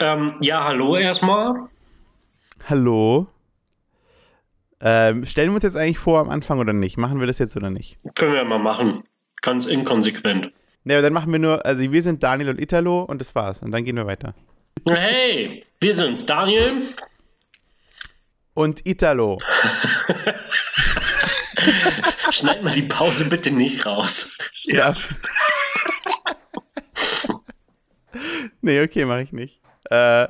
Ähm, ja, hallo erstmal. Hallo. Ähm, stellen wir uns jetzt eigentlich vor am Anfang oder nicht? Machen wir das jetzt oder nicht? Können wir ja mal machen. Ganz inkonsequent. Ne, dann machen wir nur, also wir sind Daniel und Italo und das war's. Und dann gehen wir weiter. Hey, wir sind's, Daniel. Und Italo. Schneid mal die Pause bitte nicht raus. Ja. nee, okay, mache ich nicht. Äh,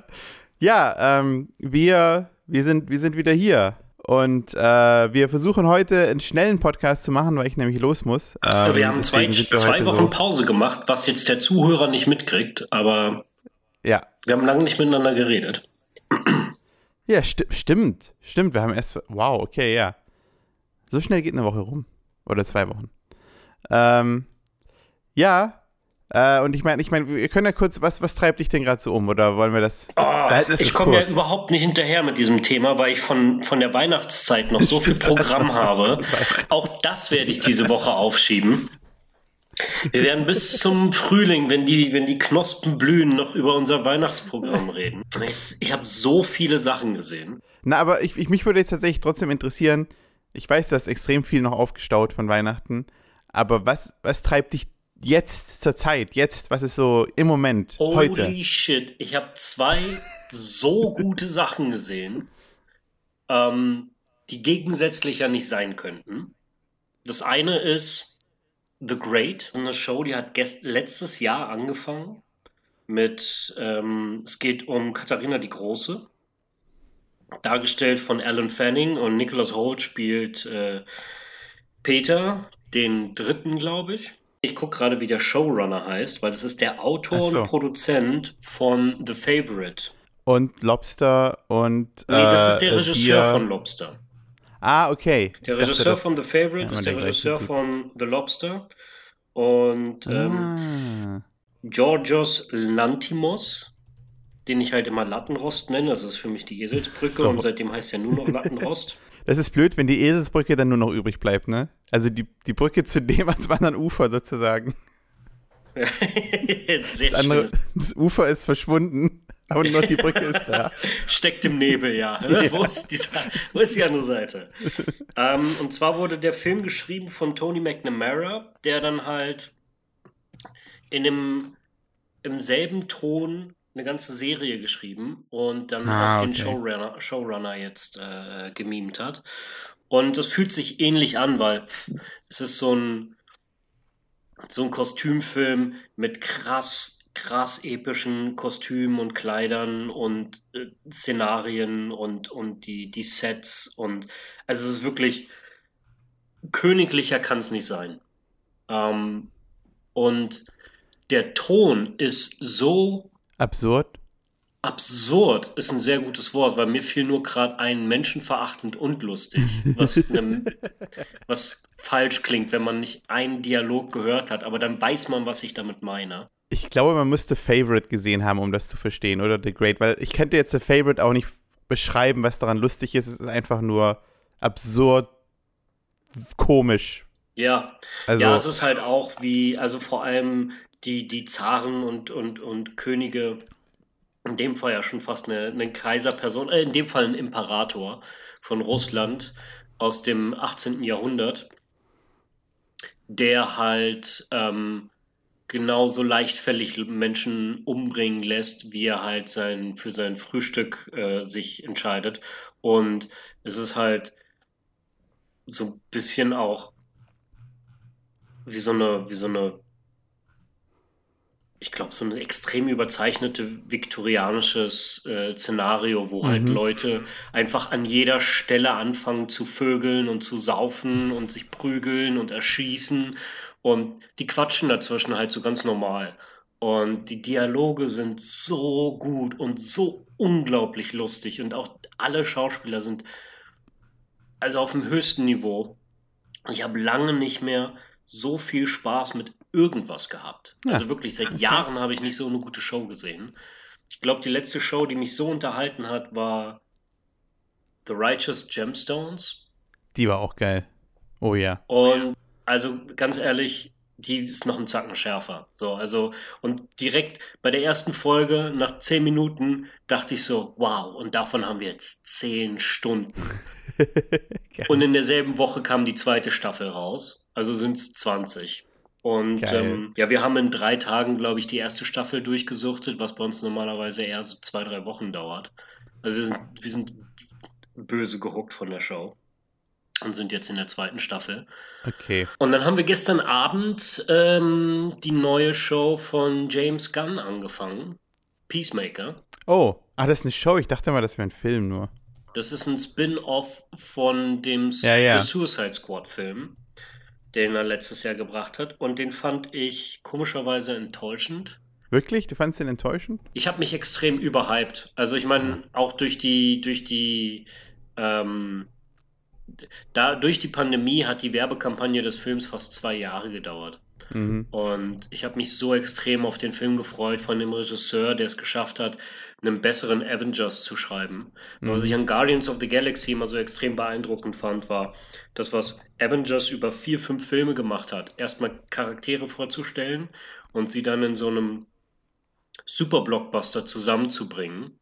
ja, ähm, wir, wir, sind, wir sind wieder hier. Und äh, wir versuchen heute einen schnellen Podcast zu machen, weil ich nämlich los muss. Ähm, wir haben zwei, wir zwei Wochen so. Pause gemacht, was jetzt der Zuhörer nicht mitkriegt, aber ja. wir haben lange nicht miteinander geredet. Ja, sti stimmt. Stimmt, wir haben erst. Wow, okay, ja. So schnell geht eine Woche rum. Oder zwei Wochen. Ähm, ja, äh, und ich meine, ich meine, wir können ja kurz, was, was treibt dich denn gerade so um? Oder wollen wir das? Oh, ich komme ja überhaupt nicht hinterher mit diesem Thema, weil ich von, von der Weihnachtszeit noch so viel Programm habe. Auch das werde ich diese Woche aufschieben. Wir werden bis zum Frühling, wenn die, wenn die Knospen blühen, noch über unser Weihnachtsprogramm reden. Ich, ich habe so viele Sachen gesehen. Na, aber ich, ich, mich würde jetzt tatsächlich trotzdem interessieren, ich weiß, du hast extrem viel noch aufgestaut von Weihnachten, aber was, was treibt dich jetzt zur Zeit, jetzt, was ist so im Moment, Holy heute? Holy shit, ich habe zwei so gute Sachen gesehen, ähm, die gegensätzlicher nicht sein könnten. Das eine ist The Great, eine Show, die hat letztes Jahr angefangen mit, ähm, es geht um Katharina die Große, dargestellt von Alan Fanning und Nicholas Holt spielt äh, Peter, den dritten, glaube ich. Ich gucke gerade, wie der Showrunner heißt, weil das ist der Autor so. und Produzent von The Favorite. Und Lobster und. Nee, das ist der äh, Regisseur Bier. von Lobster. Ah, okay. Der Regisseur dachte, von The Favorite ja, ist der Regisseur von The Lobster. Und ähm, ah. Georgios Lantimos, den ich halt immer Lattenrost nenne. Das ist für mich die Eselsbrücke so. und seitdem heißt er nur noch Lattenrost. Das ist blöd, wenn die Eselsbrücke dann nur noch übrig bleibt, ne? Also die, die Brücke zu dem als anderen Ufer sozusagen. das, andere, das, Ufer ist verschwunden, aber nur die Brücke ist da. Steckt im Nebel, ja. ja. Wo, ist dieser, wo ist die andere Seite? ähm, und zwar wurde der Film geschrieben von Tony McNamara, der dann halt in dem, im selben Ton eine ganze Serie geschrieben und dann ah, auch den Showrunner, Showrunner jetzt äh, gemimt hat. Und das fühlt sich ähnlich an, weil es ist so ein, so ein Kostümfilm mit krass, krass epischen Kostümen und Kleidern und äh, Szenarien und, und die, die Sets und also es ist wirklich königlicher kann es nicht sein. Ähm, und der Ton ist so Absurd? Absurd ist ein sehr gutes Wort, weil mir fiel nur gerade ein menschenverachtend und lustig, was, ne, was falsch klingt, wenn man nicht einen Dialog gehört hat, aber dann weiß man, was ich damit meine. Ich glaube, man müsste Favorite gesehen haben, um das zu verstehen, oder The Great, weil ich könnte jetzt The Favorite auch nicht beschreiben, was daran lustig ist. Es ist einfach nur absurd, komisch. Ja, also, ja, es ist halt auch wie, also vor allem die, die Zaren und, und, und Könige, in dem Fall ja schon fast eine, eine Kaiserperson, äh, in dem Fall ein Imperator von Russland aus dem 18. Jahrhundert, der halt ähm, genauso leichtfällig Menschen umbringen lässt, wie er halt sein, für sein Frühstück äh, sich entscheidet. Und es ist halt so ein bisschen auch wie so eine, wie so eine ich glaube, so ein extrem überzeichnete viktorianisches äh, Szenario, wo halt mhm. halt Leute einfach an jeder Stelle anfangen zu vögeln und zu saufen und sich prügeln und erschießen. Und die quatschen dazwischen halt so ganz normal. Und die Dialoge sind so gut und so unglaublich lustig. Und auch alle Schauspieler sind also auf dem höchsten Niveau. Ich habe lange nicht mehr so viel Spaß mit irgendwas gehabt. Ja. Also wirklich, seit Jahren habe ich nicht so eine gute Show gesehen. Ich glaube, die letzte Show, die mich so unterhalten hat, war The Righteous Gemstones. Die war auch geil. Oh ja. Und also ganz ehrlich, die ist noch einen Zacken schärfer. So, also, und direkt bei der ersten Folge, nach zehn Minuten, dachte ich so, wow, und davon haben wir jetzt zehn Stunden. und in derselben Woche kam die zweite Staffel raus. Also sind es 20. Und ähm, ja, wir haben in drei Tagen, glaube ich, die erste Staffel durchgesuchtet, was bei uns normalerweise eher so zwei, drei Wochen dauert. Also wir sind, wir sind böse gehuckt von der Show und sind jetzt in der zweiten Staffel. Okay. Und dann haben wir gestern Abend ähm, die neue Show von James Gunn angefangen. Peacemaker. Oh, ah, das ist eine Show. Ich dachte mal, das wäre ein Film nur. Das ist ein Spin-off von dem ja, ja. Suicide Squad-Film, den er letztes Jahr gebracht hat. Und den fand ich komischerweise enttäuschend. Wirklich? Du fandest den enttäuschend? Ich habe mich extrem überhyped. Also ich meine, ja. auch durch die, durch die ähm, da durch die Pandemie hat die Werbekampagne des Films fast zwei Jahre gedauert. Mhm. Und ich habe mich so extrem auf den Film gefreut von dem Regisseur, der es geschafft hat, einen besseren Avengers zu schreiben. Mhm. Was ich an Guardians of the Galaxy immer so extrem beeindruckend fand, war das, was Avengers über vier, fünf Filme gemacht hat. Erstmal Charaktere vorzustellen und sie dann in so einem Super-Blockbuster zusammenzubringen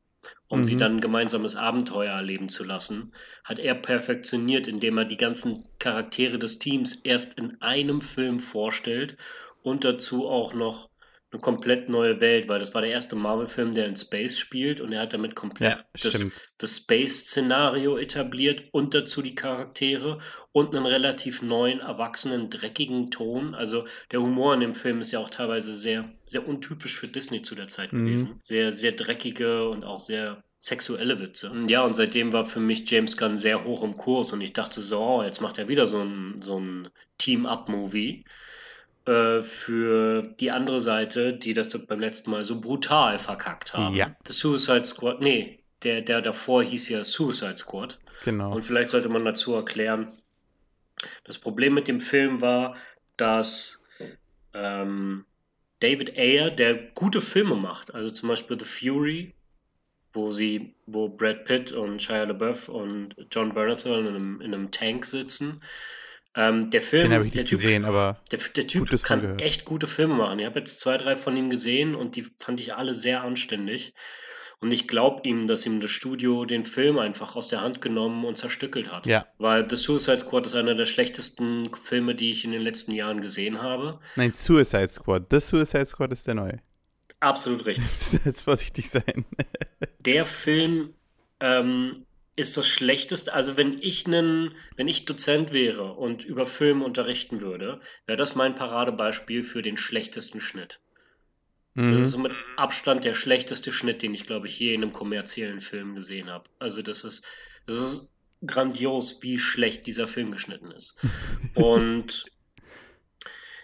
um mhm. sie dann ein gemeinsames Abenteuer erleben zu lassen, hat er perfektioniert, indem er die ganzen Charaktere des Teams erst in einem Film vorstellt und dazu auch noch eine komplett neue Welt, weil das war der erste Marvel-Film, der in Space spielt und er hat damit komplett ja, das, das Space-Szenario etabliert und dazu die Charaktere und einen relativ neuen, erwachsenen, dreckigen Ton. Also der Humor in dem Film ist ja auch teilweise sehr, sehr untypisch für Disney zu der Zeit mhm. gewesen. Sehr, sehr dreckige und auch sehr sexuelle Witze. Ja, und seitdem war für mich James Gunn sehr hoch im Kurs und ich dachte so, oh, jetzt macht er wieder so ein, so ein Team-Up-Movie. Äh, für die andere Seite, die das beim letzten Mal so brutal verkackt haben. Ja. The Suicide Squad, nee, der, der davor hieß ja Suicide Squad. Genau. Und vielleicht sollte man dazu erklären, das Problem mit dem Film war, dass ähm, David Ayer, der gute Filme macht, also zum Beispiel The Fury, wo sie, wo Brad Pitt und Shia LaBeouf und John Bernthal in einem, in einem Tank sitzen, ähm, der Film, Den ich der nicht Typ, gesehen, aber der, der Typ kann echt gute Filme machen. Ich habe jetzt zwei, drei von ihm gesehen und die fand ich alle sehr anständig. Und ich glaube ihm, dass ihm das Studio den Film einfach aus der Hand genommen und zerstückelt hat. Ja. Weil The Suicide Squad ist einer der schlechtesten Filme, die ich in den letzten Jahren gesehen habe. Nein, Suicide Squad. The Suicide Squad ist der neue. Absolut richtig. Jetzt vorsichtig sein. der Film ähm, ist das Schlechteste. Also wenn ich einen, wenn ich Dozent wäre und über Film unterrichten würde, wäre das mein Paradebeispiel für den schlechtesten Schnitt. Mhm. Das ist mit Abstand der schlechteste Schnitt, den ich, glaube ich, je in einem kommerziellen Film gesehen habe. Also das ist, das ist grandios, wie schlecht dieser Film geschnitten ist. und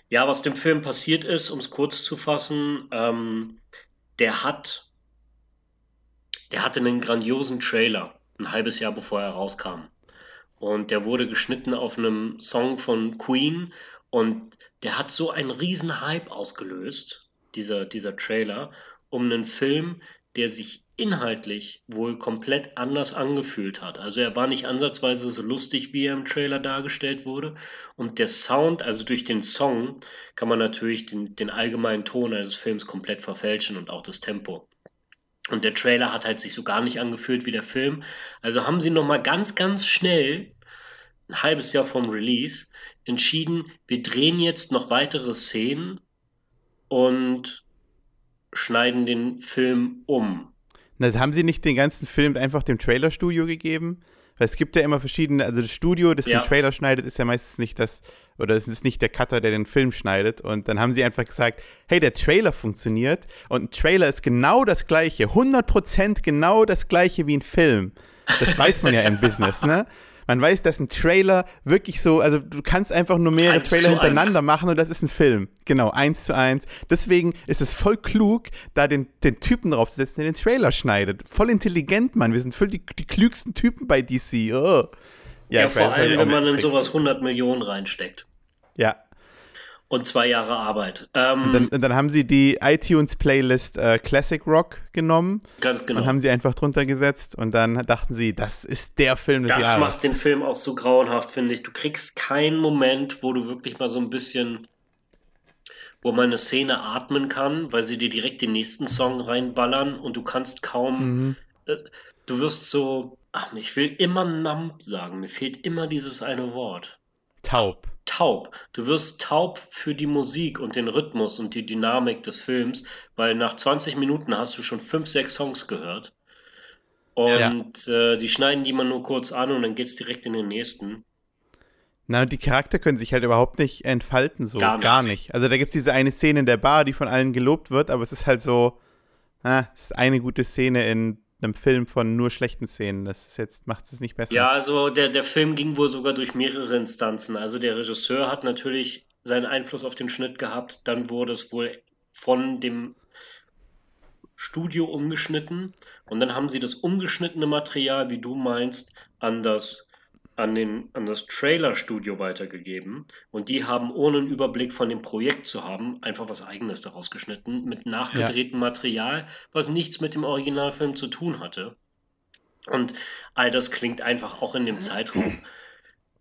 ja, was dem Film passiert ist, um es kurz zu fassen, ähm, der hat, der hatte einen grandiosen Trailer ein halbes Jahr bevor er rauskam. Und der wurde geschnitten auf einem Song von Queen und der hat so einen riesen Hype ausgelöst, dieser, dieser Trailer, um einen Film, der sich inhaltlich wohl komplett anders angefühlt hat. Also er war nicht ansatzweise so lustig, wie er im Trailer dargestellt wurde. Und der Sound, also durch den Song, kann man natürlich den, den allgemeinen Ton eines Films komplett verfälschen und auch das Tempo. Und der Trailer hat halt sich so gar nicht angefühlt wie der Film. Also haben sie nochmal ganz, ganz schnell, ein halbes Jahr vom Release, entschieden, wir drehen jetzt noch weitere Szenen und schneiden den Film um. Also haben sie nicht den ganzen Film einfach dem Trailerstudio gegeben? Weil es gibt ja immer verschiedene, also das Studio, das ja. den Trailer schneidet, ist ja meistens nicht das, oder es ist nicht der Cutter, der den Film schneidet. Und dann haben sie einfach gesagt, hey, der Trailer funktioniert und ein Trailer ist genau das gleiche, 100% genau das gleiche wie ein Film. Das weiß man ja im Business, ne? Man weiß, dass ein Trailer wirklich so, also du kannst einfach nur mehrere eins Trailer hintereinander eins. machen und das ist ein Film. Genau, eins zu eins. Deswegen ist es voll klug, da den, den Typen draufzusetzen, der den Trailer schneidet. Voll intelligent, Mann. Wir sind voll die, die klügsten Typen bei DC. Oh. Ja, ja vor allem, wenn man in sowas 100 Millionen reinsteckt. Ja, und zwei Jahre Arbeit. Ähm, und, dann, dann, haben sie die iTunes-Playlist äh, Classic Rock genommen. Ganz genau. Und haben sie einfach drunter gesetzt und dann dachten sie, das ist der Film des das Jahres. Das macht den Film auch so grauenhaft, finde ich. Du kriegst keinen Moment, wo du wirklich mal so ein bisschen wo man eine Szene atmen kann, weil sie dir direkt den nächsten Song reinballern und du kannst kaum. Mhm. Äh, du wirst so. Ach, ich will immer Nump sagen. Mir fehlt immer dieses eine Wort. Taub. Taub. Du wirst taub für die Musik und den Rhythmus und die Dynamik des Films, weil nach 20 Minuten hast du schon fünf, sechs Songs gehört. Und ja. äh, die schneiden die mal nur kurz an und dann geht's direkt in den nächsten. Na, und die Charakter können sich halt überhaupt nicht entfalten, so. Gar, gar nicht. Also da gibt es diese eine Szene in der Bar, die von allen gelobt wird, aber es ist halt so, ah, es ist eine gute Szene in einem Film von nur schlechten Szenen. Das ist jetzt, macht es nicht besser. Ja, also der, der Film ging wohl sogar durch mehrere Instanzen. Also der Regisseur hat natürlich seinen Einfluss auf den Schnitt gehabt. Dann wurde es wohl von dem Studio umgeschnitten. Und dann haben sie das umgeschnittene Material, wie du meinst, an das an, den, an das Trailer-Studio weitergegeben und die haben, ohne einen Überblick von dem Projekt zu haben, einfach was Eigenes daraus geschnitten, mit nachgedrehtem ja. Material, was nichts mit dem Originalfilm zu tun hatte. Und all das klingt einfach auch in dem Zeitraum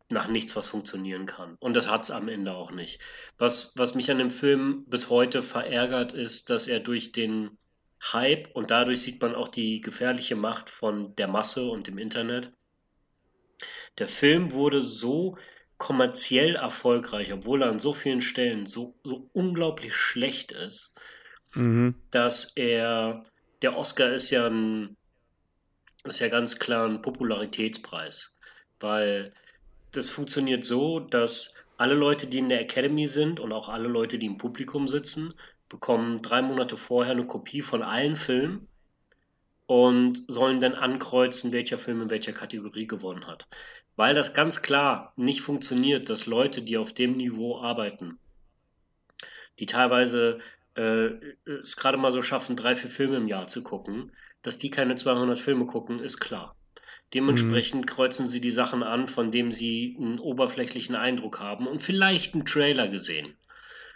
nach nichts, was funktionieren kann. Und das hat es am Ende auch nicht. Was, was mich an dem Film bis heute verärgert, ist, dass er durch den Hype und dadurch sieht man auch die gefährliche Macht von der Masse und dem Internet, der Film wurde so kommerziell erfolgreich, obwohl er an so vielen Stellen so, so unglaublich schlecht ist, mhm. dass er, der Oscar ist ja ein, ist ja ganz klar ein Popularitätspreis, weil das funktioniert so, dass alle Leute, die in der Academy sind und auch alle Leute, die im Publikum sitzen, bekommen drei Monate vorher eine Kopie von allen Filmen und sollen dann ankreuzen, welcher Film in welcher Kategorie gewonnen hat. Weil das ganz klar nicht funktioniert, dass Leute, die auf dem Niveau arbeiten, die teilweise äh, es gerade mal so schaffen, drei, vier Filme im Jahr zu gucken, dass die keine 200 Filme gucken, ist klar. Dementsprechend mhm. kreuzen sie die Sachen an, von denen sie einen oberflächlichen Eindruck haben und vielleicht einen Trailer gesehen.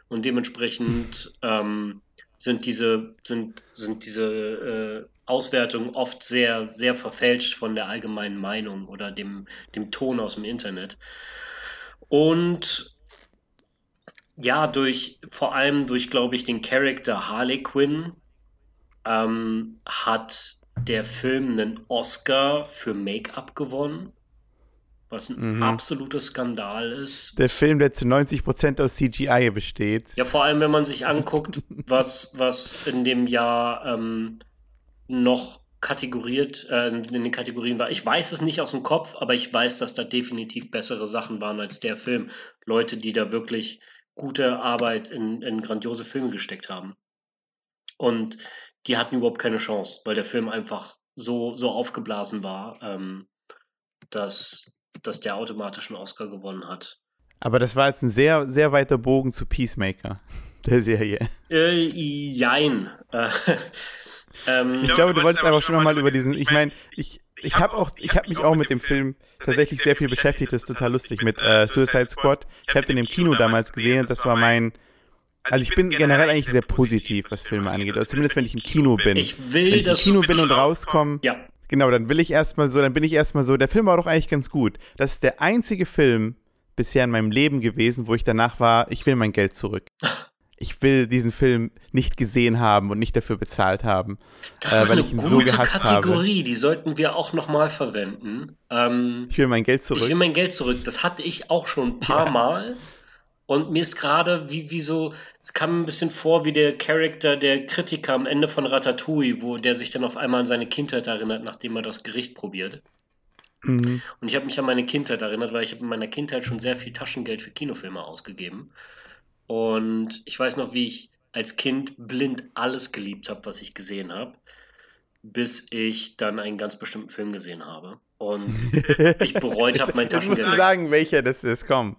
Und dementsprechend ähm, sind diese, sind, sind diese äh, Auswertungen oft sehr, sehr verfälscht von der allgemeinen Meinung oder dem, dem Ton aus dem Internet. Und ja, durch, vor allem durch, glaube ich, den Charakter Harley Quinn ähm, hat der Film einen Oscar für Make-up gewonnen was ein mhm. absoluter Skandal ist. Der Film, der zu 90% aus CGI besteht. Ja, vor allem, wenn man sich anguckt, was, was in dem Jahr ähm, noch kategoriert, äh, in den Kategorien war. Ich weiß es nicht aus dem Kopf, aber ich weiß, dass da definitiv bessere Sachen waren als der Film. Leute, die da wirklich gute Arbeit in, in grandiose Filme gesteckt haben. Und die hatten überhaupt keine Chance, weil der Film einfach so, so aufgeblasen war, ähm, dass, dass der automatisch einen Oscar gewonnen hat. Aber das war jetzt ein sehr, sehr weiter Bogen zu Peacemaker, der Serie. Äh, jein. Äh, ähm, ich, glaube, du wolltest einfach schon nochmal über diesen, ich meine, ich, ich habe auch, ich habe mich auch mit dem Film tatsächlich sehr viel beschäftigt, das ist total lustig, mit äh, Suicide Squad. Ich habe den im Kino damals gesehen, das war mein, also ich bin generell eigentlich sehr positiv, was Filme angeht, oder zumindest wenn ich im Kino bin. Ich will, wenn ich im Kino bin und rauskomme, ja. Genau, dann will ich erstmal so, dann bin ich erstmal so, der Film war doch eigentlich ganz gut. Das ist der einzige Film bisher in meinem Leben gewesen, wo ich danach war, ich will mein Geld zurück. Ich will diesen Film nicht gesehen haben und nicht dafür bezahlt haben. Das äh, ist eine gute so Kategorie, habe. die sollten wir auch nochmal verwenden. Ähm, ich will mein Geld zurück. Ich will mein Geld zurück. Das hatte ich auch schon ein paar ja. Mal. Und mir ist gerade wie, wie so, es kam ein bisschen vor wie der Charakter der Kritiker am Ende von Ratatouille, wo der sich dann auf einmal an seine Kindheit erinnert, nachdem er das Gericht probiert. Mhm. Und ich habe mich an meine Kindheit erinnert, weil ich habe in meiner Kindheit schon sehr viel Taschengeld für Kinofilme ausgegeben. Und ich weiß noch, wie ich als Kind blind alles geliebt habe, was ich gesehen habe, bis ich dann einen ganz bestimmten Film gesehen habe. Und ich bereut habe mein Taschengeld. Ich muss sagen, welcher das ist, komm.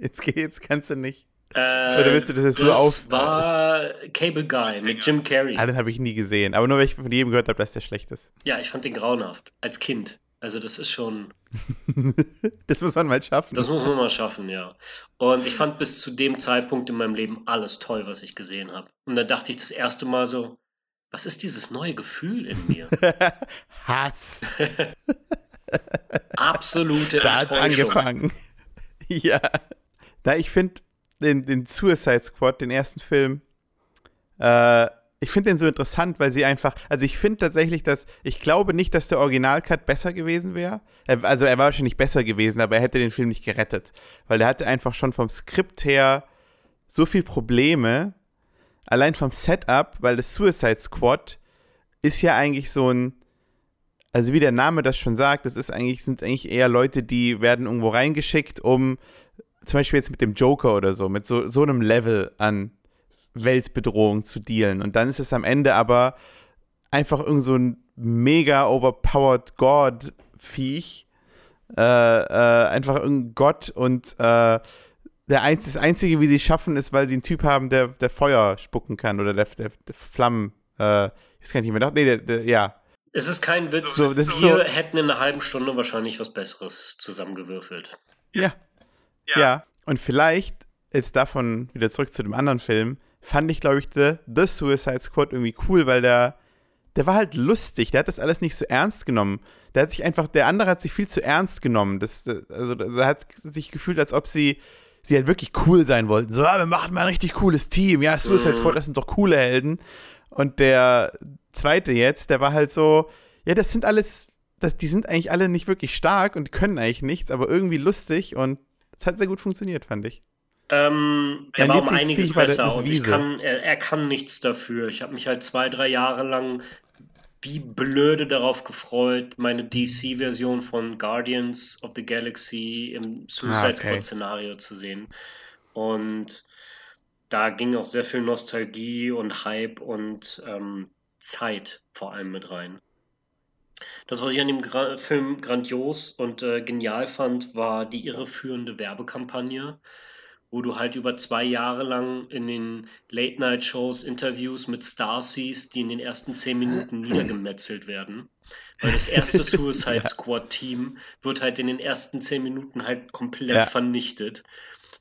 Jetzt, jetzt kannst du nicht. Äh, Oder willst du das jetzt das so auf? Das war Cable Guy mit Jim Carrey. Ah, den habe ich nie gesehen. Aber nur, weil ich von jedem gehört habe, dass der schlecht ist. Ja, ich fand den grauenhaft. Als Kind. Also, das ist schon. das muss man mal schaffen. Das muss man mal schaffen, ja. Und ich fand bis zu dem Zeitpunkt in meinem Leben alles toll, was ich gesehen habe. Und da dachte ich das erste Mal so: Was ist dieses neue Gefühl in mir? Hass. Absolute da. Da hat angefangen. ja. Na, ich finde, den, den Suicide Squad, den ersten Film, äh, ich finde den so interessant, weil sie einfach, also ich finde tatsächlich, dass, ich glaube nicht, dass der Originalcut besser gewesen wäre. Also er war wahrscheinlich besser gewesen, aber er hätte den Film nicht gerettet. Weil er hatte einfach schon vom Skript her so viele Probleme, allein vom Setup, weil das Suicide Squad ist ja eigentlich so ein, also wie der Name das schon sagt, das ist eigentlich, sind eigentlich eher Leute, die werden irgendwo reingeschickt, um zum Beispiel jetzt mit dem Joker oder so, mit so, so einem Level an Weltbedrohung zu dealen. Und dann ist es am Ende aber einfach irgend so ein mega overpowered God-Viech. Äh, äh, einfach ein Gott und äh, der Einz das Einzige, wie sie schaffen, ist, weil sie einen Typ haben, der, der Feuer spucken kann oder der, der, der Flammen. Äh, ich kann nicht mehr. Nee, der, der, ja. Es ist kein Witz. So, Wir so, hätten in einer halben Stunde wahrscheinlich was Besseres zusammengewürfelt. Ja. Ja. ja. Und vielleicht, jetzt davon wieder zurück zu dem anderen Film, fand ich, glaube ich, The, The Suicide Squad irgendwie cool, weil der, der war halt lustig. Der hat das alles nicht so ernst genommen. Der hat sich einfach, der andere hat sich viel zu ernst genommen. Das, also, also er hat sich gefühlt, als ob sie, sie halt wirklich cool sein wollten. So, ah, wir machen mal ein richtig cooles Team. Ja, Suicide mhm. Squad, das sind doch coole Helden. Und der zweite jetzt, der war halt so, ja, das sind alles, das, die sind eigentlich alle nicht wirklich stark und können eigentlich nichts, aber irgendwie lustig und es hat sehr gut funktioniert, fand ich. Ähm, er war um einiges besser und ich kann, er, er, kann nichts dafür. Ich habe mich halt zwei, drei Jahre lang wie blöde darauf gefreut, meine DC-Version von Guardians of the Galaxy im Suicide ah, Squad-Szenario okay. zu sehen. Und da ging auch sehr viel Nostalgie und Hype und ähm, Zeit vor allem mit rein. Das, was ich an dem Gra Film grandios und äh, genial fand, war die irreführende Werbekampagne wo du halt über zwei Jahre lang in den Late-Night-Shows Interviews mit Stars siehst, die in den ersten zehn Minuten niedergemetzelt werden. Weil das erste Suicide Squad-Team wird halt in den ersten zehn Minuten halt komplett ja. vernichtet.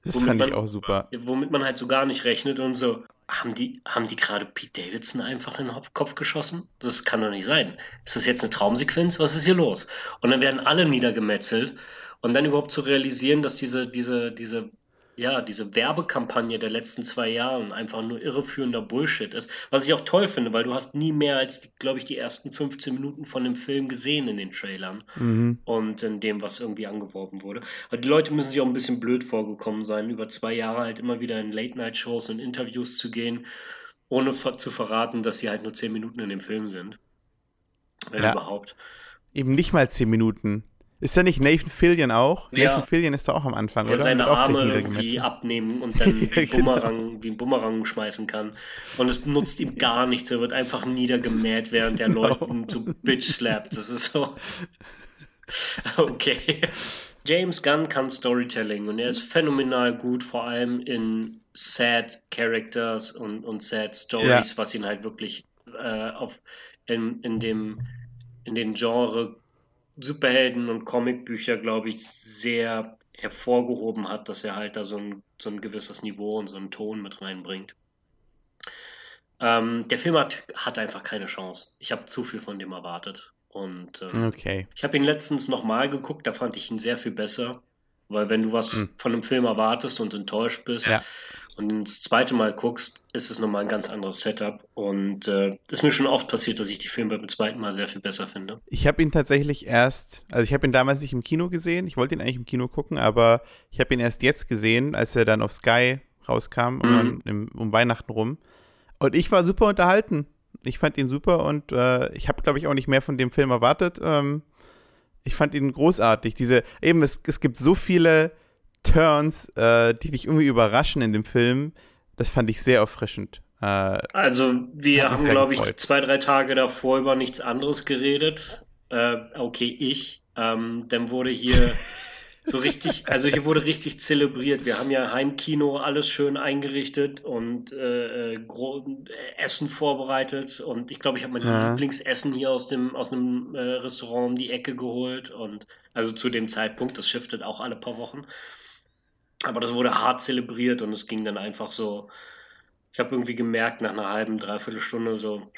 Das fand man, ich auch super. Womit man halt so gar nicht rechnet und so, haben die, haben die gerade Pete Davidson einfach in den Kopf geschossen? Das kann doch nicht sein. Ist das jetzt eine Traumsequenz? Was ist hier los? Und dann werden alle niedergemetzelt. Und dann überhaupt zu realisieren, dass diese, diese, diese ja, diese Werbekampagne der letzten zwei Jahre einfach nur irreführender Bullshit ist. Was ich auch toll finde, weil du hast nie mehr als, glaube ich, die ersten 15 Minuten von dem Film gesehen in den Trailern mhm. und in dem, was irgendwie angeworben wurde. Aber die Leute müssen sich auch ein bisschen blöd vorgekommen sein, über zwei Jahre halt immer wieder in Late-Night-Shows und Interviews zu gehen, ohne zu verraten, dass sie halt nur 10 Minuten in dem Film sind. Wenn ja. überhaupt. Eben nicht mal 10 Minuten. Ist ja nicht Nathan Fillion auch? Ja. Nathan Fillion ist doch auch am Anfang, der oder? seine Arme irgendwie abnehmen und dann wie, genau. Bumerang, wie ein Bumerang schmeißen kann. Und es nutzt ihm gar nichts. Er wird einfach niedergemäht, während der genau. Leuten so Bitch slappt. Das ist so. Okay. James Gunn kann Storytelling und er ist phänomenal gut, vor allem in Sad Characters und, und Sad Stories, ja. was ihn halt wirklich äh, auf, in, in, dem, in den Genre Superhelden- und Comicbücher, glaube ich, sehr hervorgehoben hat, dass er halt da so ein, so ein gewisses Niveau und so einen Ton mit reinbringt. Ähm, der Film hat, hat einfach keine Chance. Ich habe zu viel von dem erwartet. Und ähm, okay. ich habe ihn letztens nochmal geguckt, da fand ich ihn sehr viel besser. Weil wenn du was hm. von einem Film erwartest und enttäuscht bist ja. Und das zweite Mal guckst, ist es nochmal ein ganz anderes Setup. Und äh, ist mir schon oft passiert, dass ich die Filme beim zweiten Mal sehr viel besser finde. Ich habe ihn tatsächlich erst, also ich habe ihn damals nicht im Kino gesehen. Ich wollte ihn eigentlich im Kino gucken, aber ich habe ihn erst jetzt gesehen, als er dann auf Sky rauskam, mhm. um, um Weihnachten rum. Und ich war super unterhalten. Ich fand ihn super und äh, ich habe, glaube ich, auch nicht mehr von dem Film erwartet. Ähm, ich fand ihn großartig. Diese, eben, es, es gibt so viele Turns, äh, die dich irgendwie überraschen in dem Film. Das fand ich sehr erfrischend. Äh, also, wir haben, glaube ich, zwei, drei Tage davor über nichts anderes geredet. Äh, okay, ich. Ähm, dann wurde hier so richtig, also hier wurde richtig zelebriert. Wir haben ja Heimkino alles schön eingerichtet und äh, äh Essen vorbereitet. Und ich glaube, ich habe mein ja. Lieblingsessen hier aus dem aus einem äh, Restaurant um die Ecke geholt. Und also zu dem Zeitpunkt, das shiftet auch alle paar Wochen. Aber das wurde hart zelebriert und es ging dann einfach so. Ich habe irgendwie gemerkt, nach einer halben, dreiviertel Stunde so,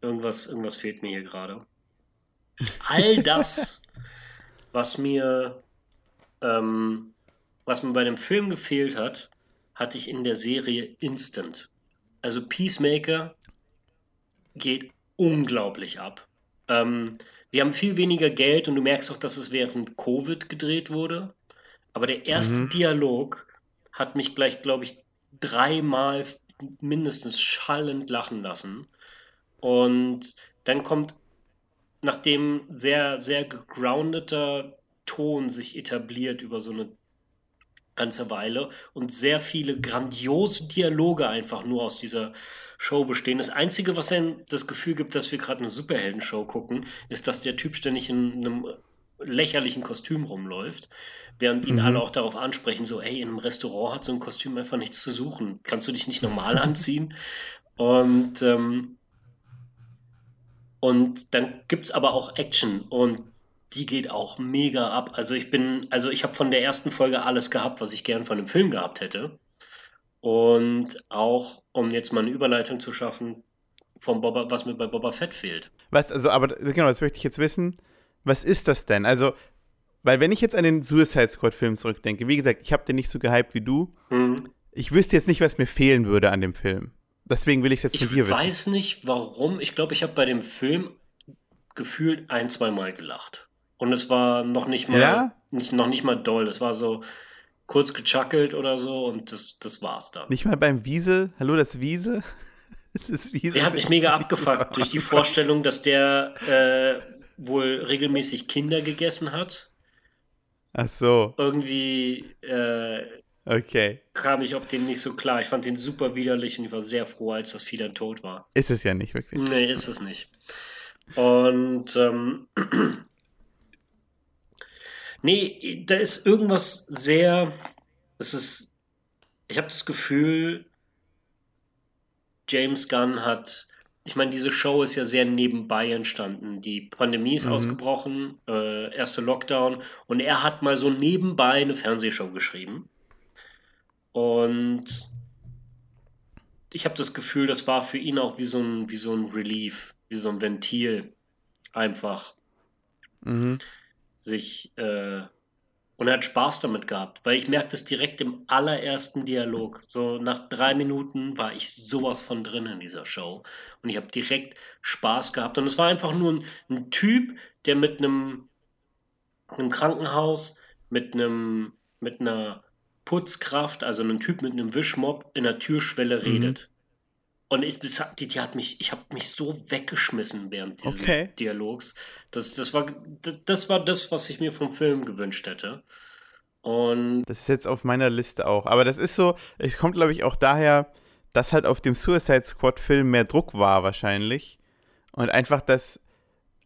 irgendwas, irgendwas fehlt mir hier gerade. All das, was mir ähm, was mir bei dem Film gefehlt hat, hatte ich in der Serie Instant. Also Peacemaker geht unglaublich ab. Ähm, wir haben viel weniger Geld und du merkst auch, dass es während Covid gedreht wurde. Aber der erste mhm. Dialog hat mich gleich, glaube ich, dreimal mindestens schallend lachen lassen. Und dann kommt, nachdem sehr, sehr gegroundeter Ton sich etabliert über so eine ganze Weile und sehr viele grandiose Dialoge einfach nur aus dieser Show bestehen. Das Einzige, was einem das Gefühl gibt, dass wir gerade eine Superhelden-Show gucken, ist, dass der Typ ständig in einem lächerlichen Kostüm rumläuft, während ihn mhm. alle auch darauf ansprechen, so, ey, in einem Restaurant hat so ein Kostüm einfach nichts zu suchen. Kannst du dich nicht normal anziehen? Und, ähm, und dann gibt es aber auch Action und die geht auch mega ab. Also ich bin, also ich habe von der ersten Folge alles gehabt, was ich gern von dem Film gehabt hätte. Und auch, um jetzt mal eine Überleitung zu schaffen, von Boba, was mir bei Boba Fett fehlt. Was, also, aber genau, das möchte ich jetzt wissen. Was ist das denn? Also, weil wenn ich jetzt an den Suicide Squad-Film zurückdenke, wie gesagt, ich habe den nicht so gehypt wie du. Mhm. Ich wüsste jetzt nicht, was mir fehlen würde an dem Film. Deswegen will ich es jetzt von dir wissen. Ich weiß nicht, warum. Ich glaube, ich habe bei dem Film gefühlt ein, zwei Mal gelacht. Und es war noch nicht mal, ja? nicht, noch nicht mal doll. Es war so kurz gechuckelt oder so und das, das war's dann. Nicht mal beim Wiesel? Hallo, das Wiesel? Das Wiesel der hat mich mega abgefuckt durch die Vorstellung, dass der äh, wohl regelmäßig Kinder gegessen hat. Ach so. Irgendwie äh, okay. kam ich auf den nicht so klar. Ich fand den super widerlich und ich war sehr froh, als das Vieh dann tot war. Ist es ja nicht wirklich. Nee, ist es nicht. Und ähm, Nee, da ist irgendwas sehr. Es ist. Ich habe das Gefühl, James Gunn hat. Ich meine, diese Show ist ja sehr nebenbei entstanden. Die Pandemie ist mhm. ausgebrochen, äh, erste Lockdown, und er hat mal so nebenbei eine Fernsehshow geschrieben. Und ich habe das Gefühl, das war für ihn auch wie so ein, wie so ein Relief, wie so ein Ventil. Einfach. Mhm sich äh, und er hat Spaß damit gehabt, weil ich merkte es direkt im allerersten Dialog. So nach drei Minuten war ich sowas von drin in dieser Show und ich habe direkt Spaß gehabt und es war einfach nur ein, ein Typ, der mit einem, einem Krankenhaus, mit einem mit einer Putzkraft, also ein Typ mit einem Wischmob in der Türschwelle mhm. redet. Und ich, die, die hat mich, ich habe mich so weggeschmissen während dieses okay. Dialogs. Das, das, war, das war das, was ich mir vom Film gewünscht hätte. Und das ist jetzt auf meiner Liste auch. Aber das ist so, es kommt, glaube ich, auch daher, dass halt auf dem Suicide Squad-Film mehr Druck war, wahrscheinlich. Und einfach das,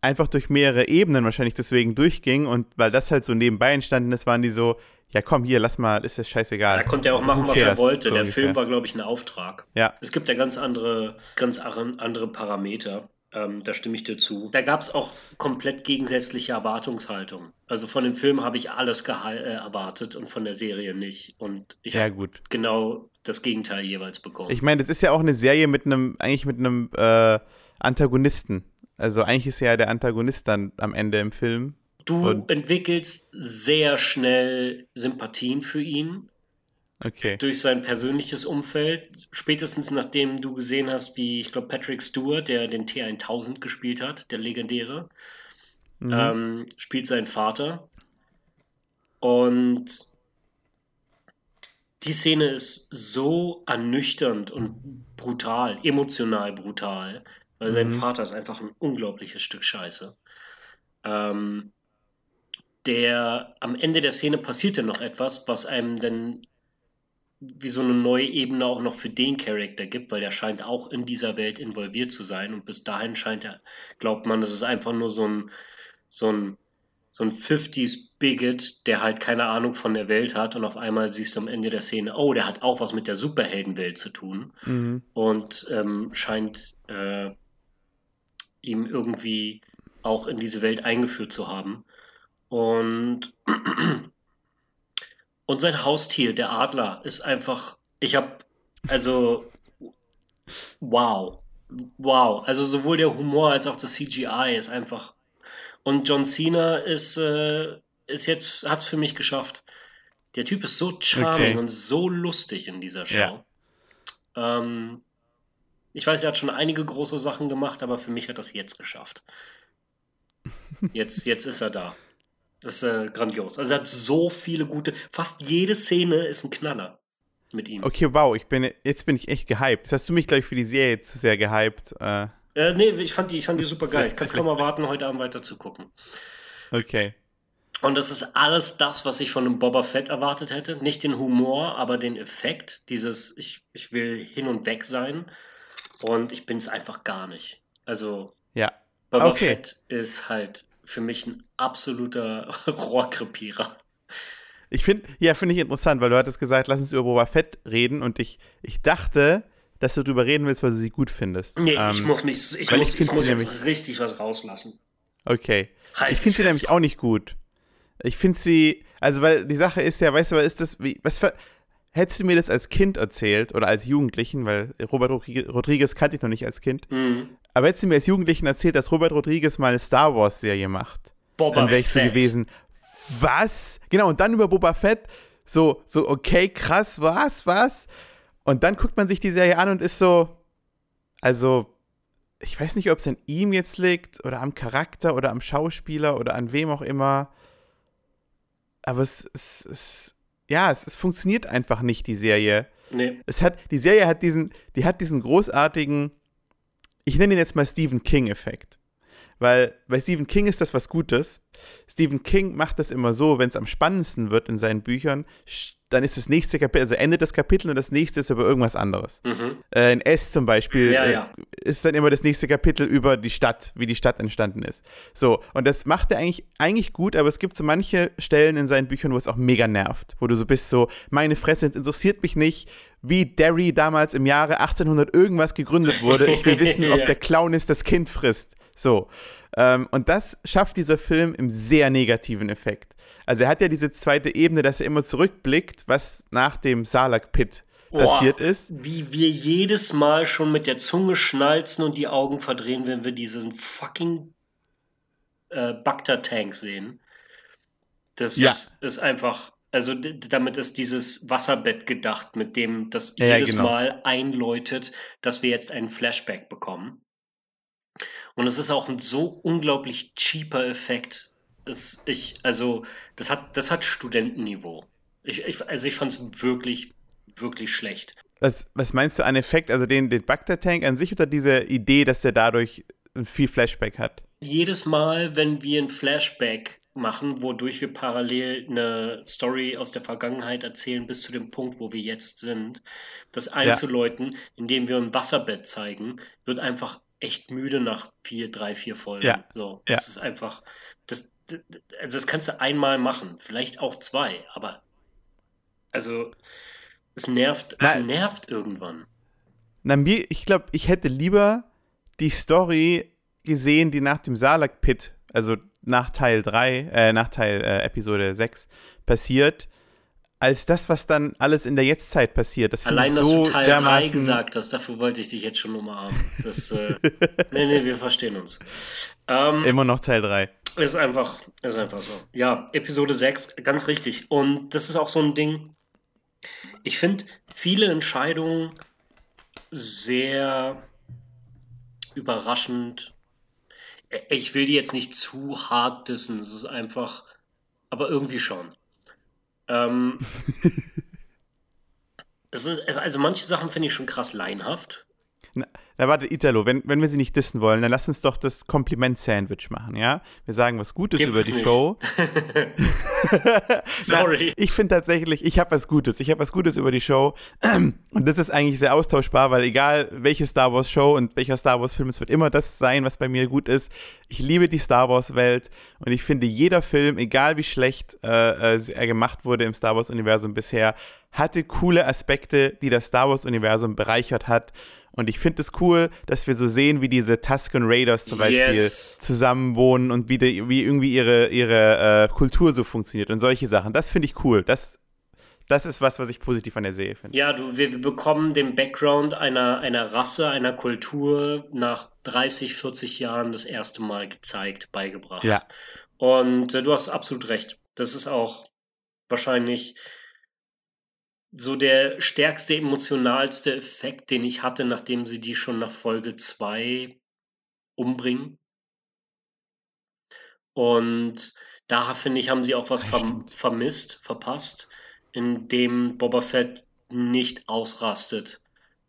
einfach durch mehrere Ebenen wahrscheinlich deswegen durchging. Und weil das halt so nebenbei entstanden ist, waren die so, ja komm, hier, lass mal, ist das scheißegal. Er konnte ja auch machen, was er wollte. So Der ungefähr. Film war, glaube ich, ein Auftrag. Ja. Es gibt ja ganz andere, ganz andere Parameter. Ähm, da stimme ich dir zu. Da gab es auch komplett gegensätzliche Erwartungshaltung. Also von dem Film habe ich alles äh, erwartet und von der Serie nicht. Und ich ja, habe genau das Gegenteil jeweils bekommen. Ich meine, das ist ja auch eine Serie mit einem, eigentlich mit einem äh, Antagonisten. Also eigentlich ist ja der Antagonist dann am Ende im Film. Du und entwickelst sehr schnell Sympathien für ihn. Okay. Durch sein persönliches Umfeld. Spätestens nachdem du gesehen hast, wie, ich glaube, Patrick Stewart, der den T1000 gespielt hat, der legendäre, mhm. ähm, spielt seinen Vater. Und die Szene ist so ernüchternd und brutal, emotional brutal, weil mhm. sein Vater ist einfach ein unglaubliches Stück Scheiße. Ähm, der am Ende der Szene passiert ja noch etwas, was einem dann wie so eine neue Ebene auch noch für den Charakter gibt, weil er scheint auch in dieser Welt involviert zu sein und bis dahin scheint er, glaubt man, das ist einfach nur so ein, so ein, so ein 50s Bigot, der halt keine Ahnung von der Welt hat und auf einmal siehst du am Ende der Szene, oh, der hat auch was mit der Superheldenwelt zu tun mhm. und ähm, scheint äh, ihm irgendwie auch in diese Welt eingeführt zu haben. Und, und sein Haustier, der Adler, ist einfach, ich habe, also, wow. Wow. Also sowohl der Humor als auch das CGI ist einfach. Und John Cena ist, äh, ist jetzt, hat es für mich geschafft. Der Typ ist so charming okay. und so lustig in dieser Show. Ja. Ähm, ich weiß, er hat schon einige große Sachen gemacht, aber für mich hat das jetzt geschafft. Jetzt, jetzt ist er da. Das ist äh, grandios. Also er hat so viele gute, fast jede Szene ist ein Knaller mit ihm. Okay, wow, ich bin, jetzt bin ich echt gehypt. Jetzt hast du mich gleich für die Serie zu sehr gehypt. Äh, äh, nee, ich fand die, ich fand die super geil. Ich kann es kaum erwarten, heute Abend weiter zu gucken. Okay. Und das ist alles das, was ich von einem Boba Fett erwartet hätte. Nicht den Humor, aber den Effekt. Dieses, ich, ich will hin und weg sein. Und ich bin es einfach gar nicht. Also, ja. Boba okay. Fett ist halt für mich ein absoluter Rohrkrepierer. Ich finde, ja, finde ich interessant, weil du hattest gesagt, lass uns über Boba Fett reden und ich, ich dachte, dass du darüber reden willst, weil du sie gut findest. Nee, ähm, ich muss mich, ich muss, ich, ich muss jetzt nämlich, richtig was rauslassen. Okay. Halt ich finde sie nämlich auch nicht gut. Ich finde sie, also weil die Sache ist ja, weißt du, was ist das, wie, was für, hättest du mir das als Kind erzählt oder als Jugendlichen, weil Robert Rodriguez kannte ich noch nicht als Kind, mhm. aber hättest du mir als Jugendlichen erzählt, dass Robert Rodriguez mal eine Star Wars Serie macht, Boba dann wäre ich so gewesen, was? Genau, und dann über Boba Fett, so, so, okay, krass, was, was? Und dann guckt man sich die Serie an und ist so, also, ich weiß nicht, ob es an ihm jetzt liegt oder am Charakter oder am Schauspieler oder an wem auch immer. Aber es, es, es ja, es, es funktioniert einfach nicht, die Serie. Nee. Es hat, die Serie hat diesen, die hat diesen großartigen, ich nenne ihn jetzt mal Stephen King-Effekt. Weil bei Stephen King ist das was Gutes. Stephen King macht das immer so, wenn es am spannendsten wird in seinen Büchern, dann ist das nächste Kapitel, also endet das Kapitel und das nächste ist aber irgendwas anderes. Mhm. Äh, in S zum Beispiel ja, ja. Äh, ist dann immer das nächste Kapitel über die Stadt, wie die Stadt entstanden ist. So, und das macht er eigentlich, eigentlich gut, aber es gibt so manche Stellen in seinen Büchern, wo es auch mega nervt, wo du so bist, so, meine Fresse, es interessiert mich nicht, wie Derry damals im Jahre 1800 irgendwas gegründet wurde. Ich will wissen, ob der Clown ist, das Kind frisst. So. Ähm, und das schafft dieser Film im sehr negativen Effekt. Also er hat ja diese zweite Ebene, dass er immer zurückblickt, was nach dem Salak-Pit passiert ist. Wie wir jedes Mal schon mit der Zunge schnalzen und die Augen verdrehen, wenn wir diesen fucking äh, Bacta-Tank sehen. Das ja. ist, ist, einfach, also damit ist dieses Wasserbett gedacht, mit dem das ja, jedes genau. Mal einläutet, dass wir jetzt einen Flashback bekommen. Und es ist auch ein so unglaublich cheaper Effekt. Es, ich, also, das hat, das hat Studentenniveau. Ich, ich, also ich fand es wirklich, wirklich schlecht. Was, was meinst du an Effekt? Also den, den Bagdad-Tank an sich oder diese Idee, dass der dadurch viel Flashback hat? Jedes Mal, wenn wir ein Flashback machen, wodurch wir parallel eine Story aus der Vergangenheit erzählen bis zu dem Punkt, wo wir jetzt sind, das einzuläuten, ja. indem wir ein Wasserbett zeigen, wird einfach echt müde nach vier, drei, vier Folgen. Ja. So, das ja. ist einfach, das, also das kannst du einmal machen, vielleicht auch zwei, aber also es nervt, es nervt irgendwann. Na, mir, ich glaube, ich hätte lieber die Story gesehen, die nach dem Salak-Pit, also nach Teil 3, äh, nach Teil äh, Episode 6 passiert, als das, was dann alles in der Jetztzeit passiert. Das Allein, dass so du Teil 3 gesagt hast, dafür wollte ich dich jetzt schon umarmen. Das, äh, nee, nee, wir verstehen uns. Ähm, Immer noch Teil 3. Ist einfach, ist einfach so. Ja, Episode 6, ganz richtig. Und das ist auch so ein Ding. Ich finde viele Entscheidungen sehr überraschend. Ich will die jetzt nicht zu hart dissen. Es ist einfach, aber irgendwie schon. Ähm, ist, also manche Sachen finde ich schon krass leinhaft. Na, na, warte, Italo, wenn, wenn wir sie nicht dissen wollen, dann lass uns doch das Kompliment-Sandwich machen, ja? Wir sagen was Gutes Gibt's über die nicht. Show. Sorry. Na, ich finde tatsächlich, ich habe was Gutes. Ich habe was Gutes über die Show. Und das ist eigentlich sehr austauschbar, weil egal welche Star Wars-Show und welcher Star Wars-Film, es wird immer das sein, was bei mir gut ist. Ich liebe die Star Wars-Welt und ich finde, jeder Film, egal wie schlecht äh, äh er gemacht wurde im Star Wars-Universum bisher, hatte coole Aspekte, die das Star Wars-Universum bereichert hat. Und ich finde es cool, dass wir so sehen, wie diese Tusken Raiders zum Beispiel yes. zusammen wohnen und wie, die, wie irgendwie ihre, ihre äh, Kultur so funktioniert und solche Sachen. Das finde ich cool. Das, das ist was, was ich positiv an der Serie finde. Ja, du, wir, wir, bekommen den Background einer, einer Rasse, einer Kultur nach 30, 40 Jahren das erste Mal gezeigt, beigebracht. Ja. Und äh, du hast absolut recht. Das ist auch wahrscheinlich so der stärkste, emotionalste Effekt, den ich hatte, nachdem sie die schon nach Folge 2 umbringen. Und da finde ich, haben sie auch was verm vermisst, verpasst, indem Boba Fett nicht ausrastet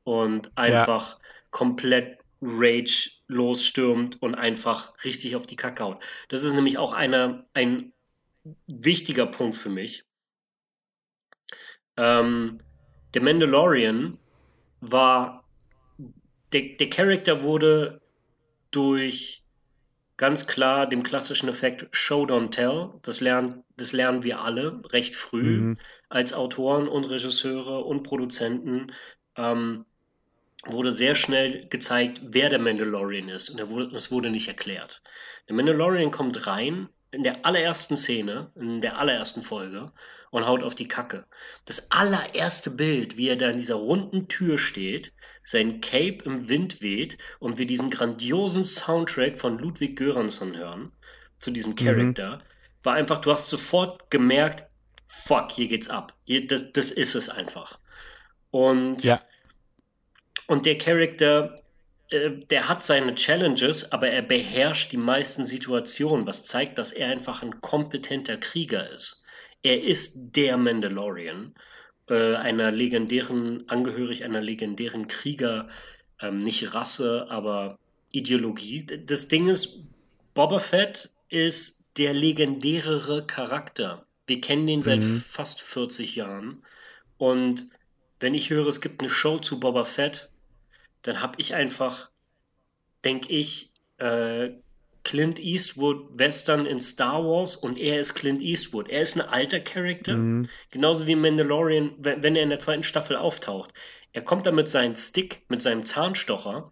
und einfach ja. komplett Rage losstürmt und einfach richtig auf die Kacke haut. Das ist nämlich auch eine, ein wichtiger Punkt für mich. Ähm, der Mandalorian war, der, der Charakter wurde durch ganz klar dem klassischen Effekt Show Don't Tell, das lernen, das lernen wir alle recht früh mhm. als Autoren und Regisseure und Produzenten, ähm, wurde sehr schnell gezeigt, wer der Mandalorian ist und wurde, es wurde nicht erklärt. Der Mandalorian kommt rein in der allerersten Szene, in der allerersten Folge und haut auf die Kacke. Das allererste Bild, wie er da in dieser runden Tür steht, sein Cape im Wind weht und wir diesen grandiosen Soundtrack von Ludwig Göransson hören, zu diesem Charakter, mhm. war einfach, du hast sofort gemerkt, fuck, hier geht's ab. Hier, das, das ist es einfach. Und, ja. und der Charakter, äh, der hat seine Challenges, aber er beherrscht die meisten Situationen, was zeigt, dass er einfach ein kompetenter Krieger ist. Er ist der Mandalorian, äh, einer legendären, angehörig einer legendären Krieger, ähm, nicht Rasse, aber Ideologie. Das Ding ist, Boba Fett ist der legendärere Charakter. Wir kennen den seit mhm. fast 40 Jahren. Und wenn ich höre, es gibt eine Show zu Boba Fett, dann habe ich einfach, denke ich, äh, Clint Eastwood Western in Star Wars und er ist Clint Eastwood. Er ist ein alter Charakter, mhm. genauso wie Mandalorian, wenn, wenn er in der zweiten Staffel auftaucht. Er kommt da mit seinem Stick, mit seinem Zahnstocher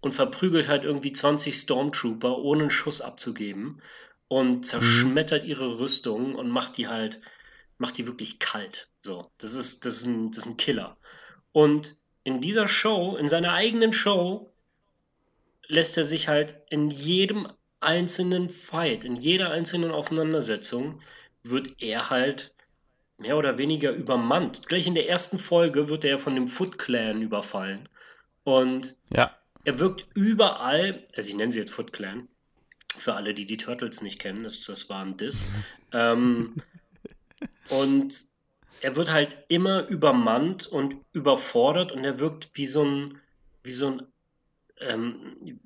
und verprügelt halt irgendwie 20 Stormtrooper, ohne einen Schuss abzugeben und zerschmettert mhm. ihre Rüstung und macht die halt, macht die wirklich kalt. So, das ist, das ist ein, das ist ein Killer. Und in dieser Show, in seiner eigenen Show, lässt er sich halt in jedem einzelnen Fight, in jeder einzelnen Auseinandersetzung, wird er halt mehr oder weniger übermannt. Gleich in der ersten Folge wird er von dem Foot Clan überfallen. Und ja. er wirkt überall, also ich nenne sie jetzt Foot Clan, für alle, die die Turtles nicht kennen, das, das war ein Diss. ähm, und er wird halt immer übermannt und überfordert und er wirkt wie so ein, wie so ein ähm,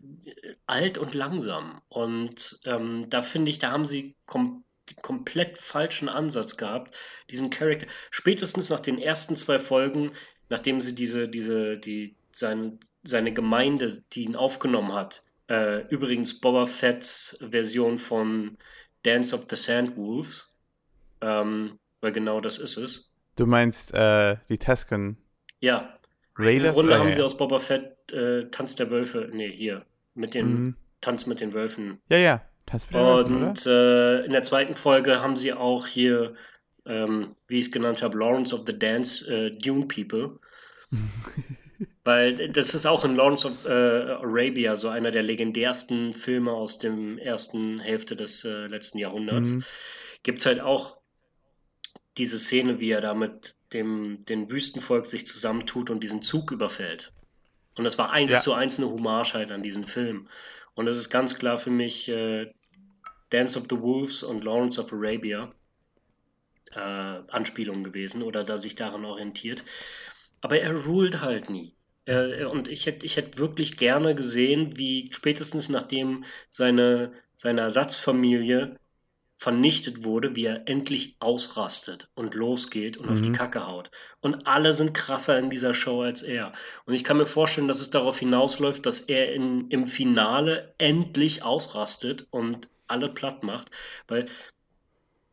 alt und langsam. Und ähm, da finde ich, da haben sie kom komplett falschen Ansatz gehabt, diesen Charakter. Spätestens nach den ersten zwei Folgen, nachdem sie diese, diese, die, sein, seine Gemeinde, die ihn aufgenommen hat, äh, übrigens Boba Fett's Version von Dance of the Sandwolves, ähm, weil genau das ist es. Du meinst äh, die Tesken? Ja. Raiders? Im Grunde haben sie aus Boba Fett äh, Tanz der Wölfe, nee, hier, mit den mhm. Tanz mit den Wölfen. Ja, ja, Tanz mit den Wölfen. Und äh, in der zweiten Folge haben sie auch hier, ähm, wie ich es genannt habe, Lawrence of the Dance, äh, Dune People. Weil das ist auch in Lawrence of äh, Arabia so einer der legendärsten Filme aus dem ersten Hälfte des äh, letzten Jahrhunderts. Mhm. Gibt es halt auch diese Szene, wie er da mit dem, dem Wüstenvolk sich zusammentut und diesen Zug überfällt. Und das war eins ja. zu eins eine Hommage halt an diesen Film. Und das ist ganz klar für mich äh, Dance of the Wolves und Lawrence of Arabia äh, Anspielung gewesen oder da sich daran orientiert. Aber er ruled halt nie. Er, und ich hätte ich hätt wirklich gerne gesehen, wie spätestens nachdem seine, seine Ersatzfamilie vernichtet wurde, wie er endlich ausrastet und losgeht und mhm. auf die mhm. Kacke haut. Und alle sind krasser in dieser Show als er. Und ich kann mir vorstellen, dass es darauf hinausläuft, dass er in, im Finale endlich ausrastet und alle platt macht. Weil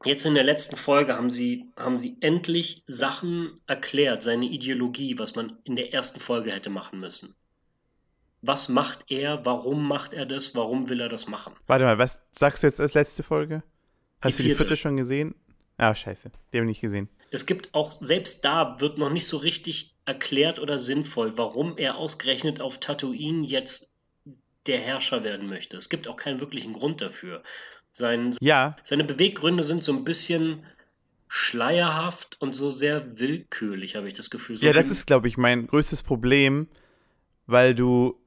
jetzt in der letzten Folge haben sie, haben sie endlich Sachen erklärt, seine Ideologie, was man in der ersten Folge hätte machen müssen. Was macht er? Warum macht er das? Warum will er das machen? Warte mal, was sagst du jetzt als letzte Folge? Hast du die vierte schon gesehen? Ah, scheiße. Die habe ich nicht gesehen. Es gibt auch, selbst da wird noch nicht so richtig erklärt oder sinnvoll, warum er ausgerechnet auf Tatooine jetzt der Herrscher werden möchte. Es gibt auch keinen wirklichen Grund dafür. Sein, ja. Seine Beweggründe sind so ein bisschen schleierhaft und so sehr willkürlich, habe ich das Gefühl. So ja, das ist, glaube ich, mein größtes Problem, weil du,